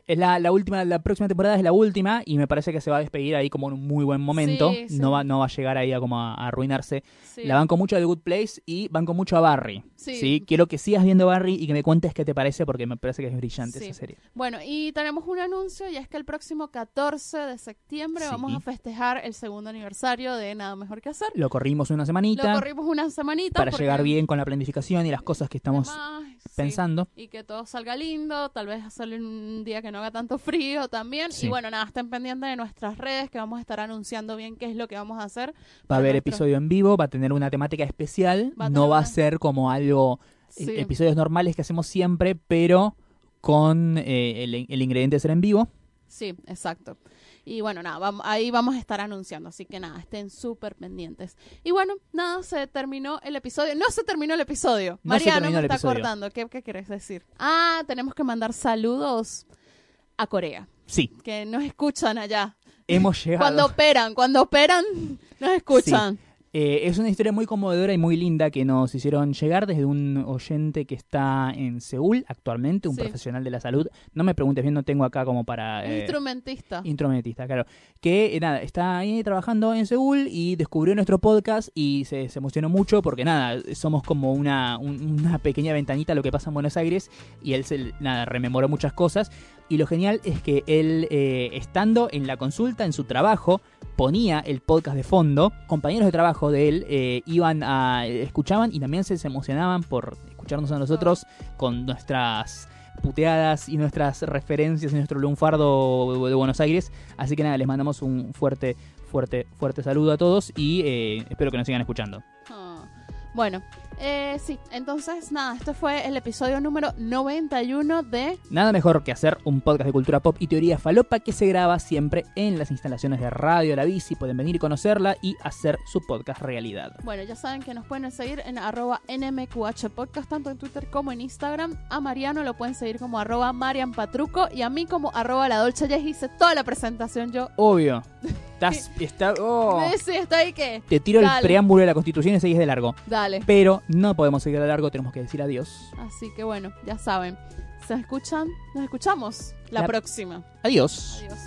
Es la, la última, la próxima temporada es la última y me parece que se va a despedir ahí como en un muy buen momento. Sí, sí. No, va, no va a llegar ahí a como a, a arruinarse. La banco mucho a The Good Place y banco mucho a Barry. Sí. Quiero que sigas viendo Barry y que me cuentes qué te parece porque me parece que es brillante esa serie. Bueno, y tenemos un anuncio y es que el próximo 14 de septiembre vamos a festejar el segundo aniversario de Nada Mejor Que Hacer. Lo corrimos una Lo semanita corrimos una semanita para llegar bien con la planificación y las cosas que estamos además, sí, pensando. y que todo salga lindo, tal vez en un día que no haga tanto frío también. Sí. Y bueno, nada, estén pendientes de nuestras redes que vamos a estar anunciando bien qué es lo que vamos a hacer. Va a haber nuestro- episodio en vivo, va a tener una temática especial, Va no va a ser como algo, eh, Sí. episodios normales que hacemos siempre, pero con eh, el, el ingrediente de ser en vivo. Sí, exacto. Y bueno, nada, vam- ahí vamos a estar anunciando, así que nada, estén súper pendientes. Y bueno, nada, se terminó el episodio. No se terminó el episodio. No Mariano me está cortando. ¿Qué, ¿Qué quieres decir? Ah, tenemos que mandar saludos a Corea, Sí, que nos escuchan allá. hemos llegado. Cuando operan, cuando operan, nos escuchan. Eh, es una historia muy conmovedora y muy linda que nos hicieron llegar desde un oyente que está en Seúl actualmente, un Sí. profesional de la salud. No me preguntes bien, no tengo acá como para... Eh, instrumentista. Instrumentista, claro. Que eh, nada, está ahí trabajando en Seúl y descubrió nuestro podcast y se, se emocionó mucho porque nada, somos como una, un- una pequeña ventanita a lo que pasa en Buenos Aires y él se nada, rememoró muchas cosas. Y lo genial es que él, eh, estando en la consulta, en su trabajo, ponía el podcast de fondo. Compañeros de trabajo de él eh, iban a. escuchaban y también se, emocionaban por escucharnos a nosotros con nuestras puteadas y nuestras referencias y nuestro lunfardo de Buenos Aires. Así que nada, les mandamos un fuerte, fuerte, fuerte saludo a todos y eh, espero que nos sigan escuchando. Ah, Bueno, eh, sí, entonces nada, este fue el episodio número 91 de... Nada mejor que hacer un podcast de cultura pop y teoría falopa que se graba siempre en las instalaciones de Radio La Bici. Pueden venir y conocerla y hacer su podcast realidad. Bueno, ya saben que nos pueden seguir en arroba NMQH Podcast, tanto en Twitter como en Instagram. A Mariano lo pueden seguir como arroba Marian Patruco y a mí como arroba La Dolce. Ya hice toda la presentación yo. Obvio. Estás, está, oh. Sí, estoy que... Te tiro el preámbulo de la Constitución y seguís de largo. Dale. Pero no podemos seguir de largo, tenemos que decir adiós. Así que bueno, ya saben. Se escuchan, nos escuchamos la La- próxima. Adiós. Adiós.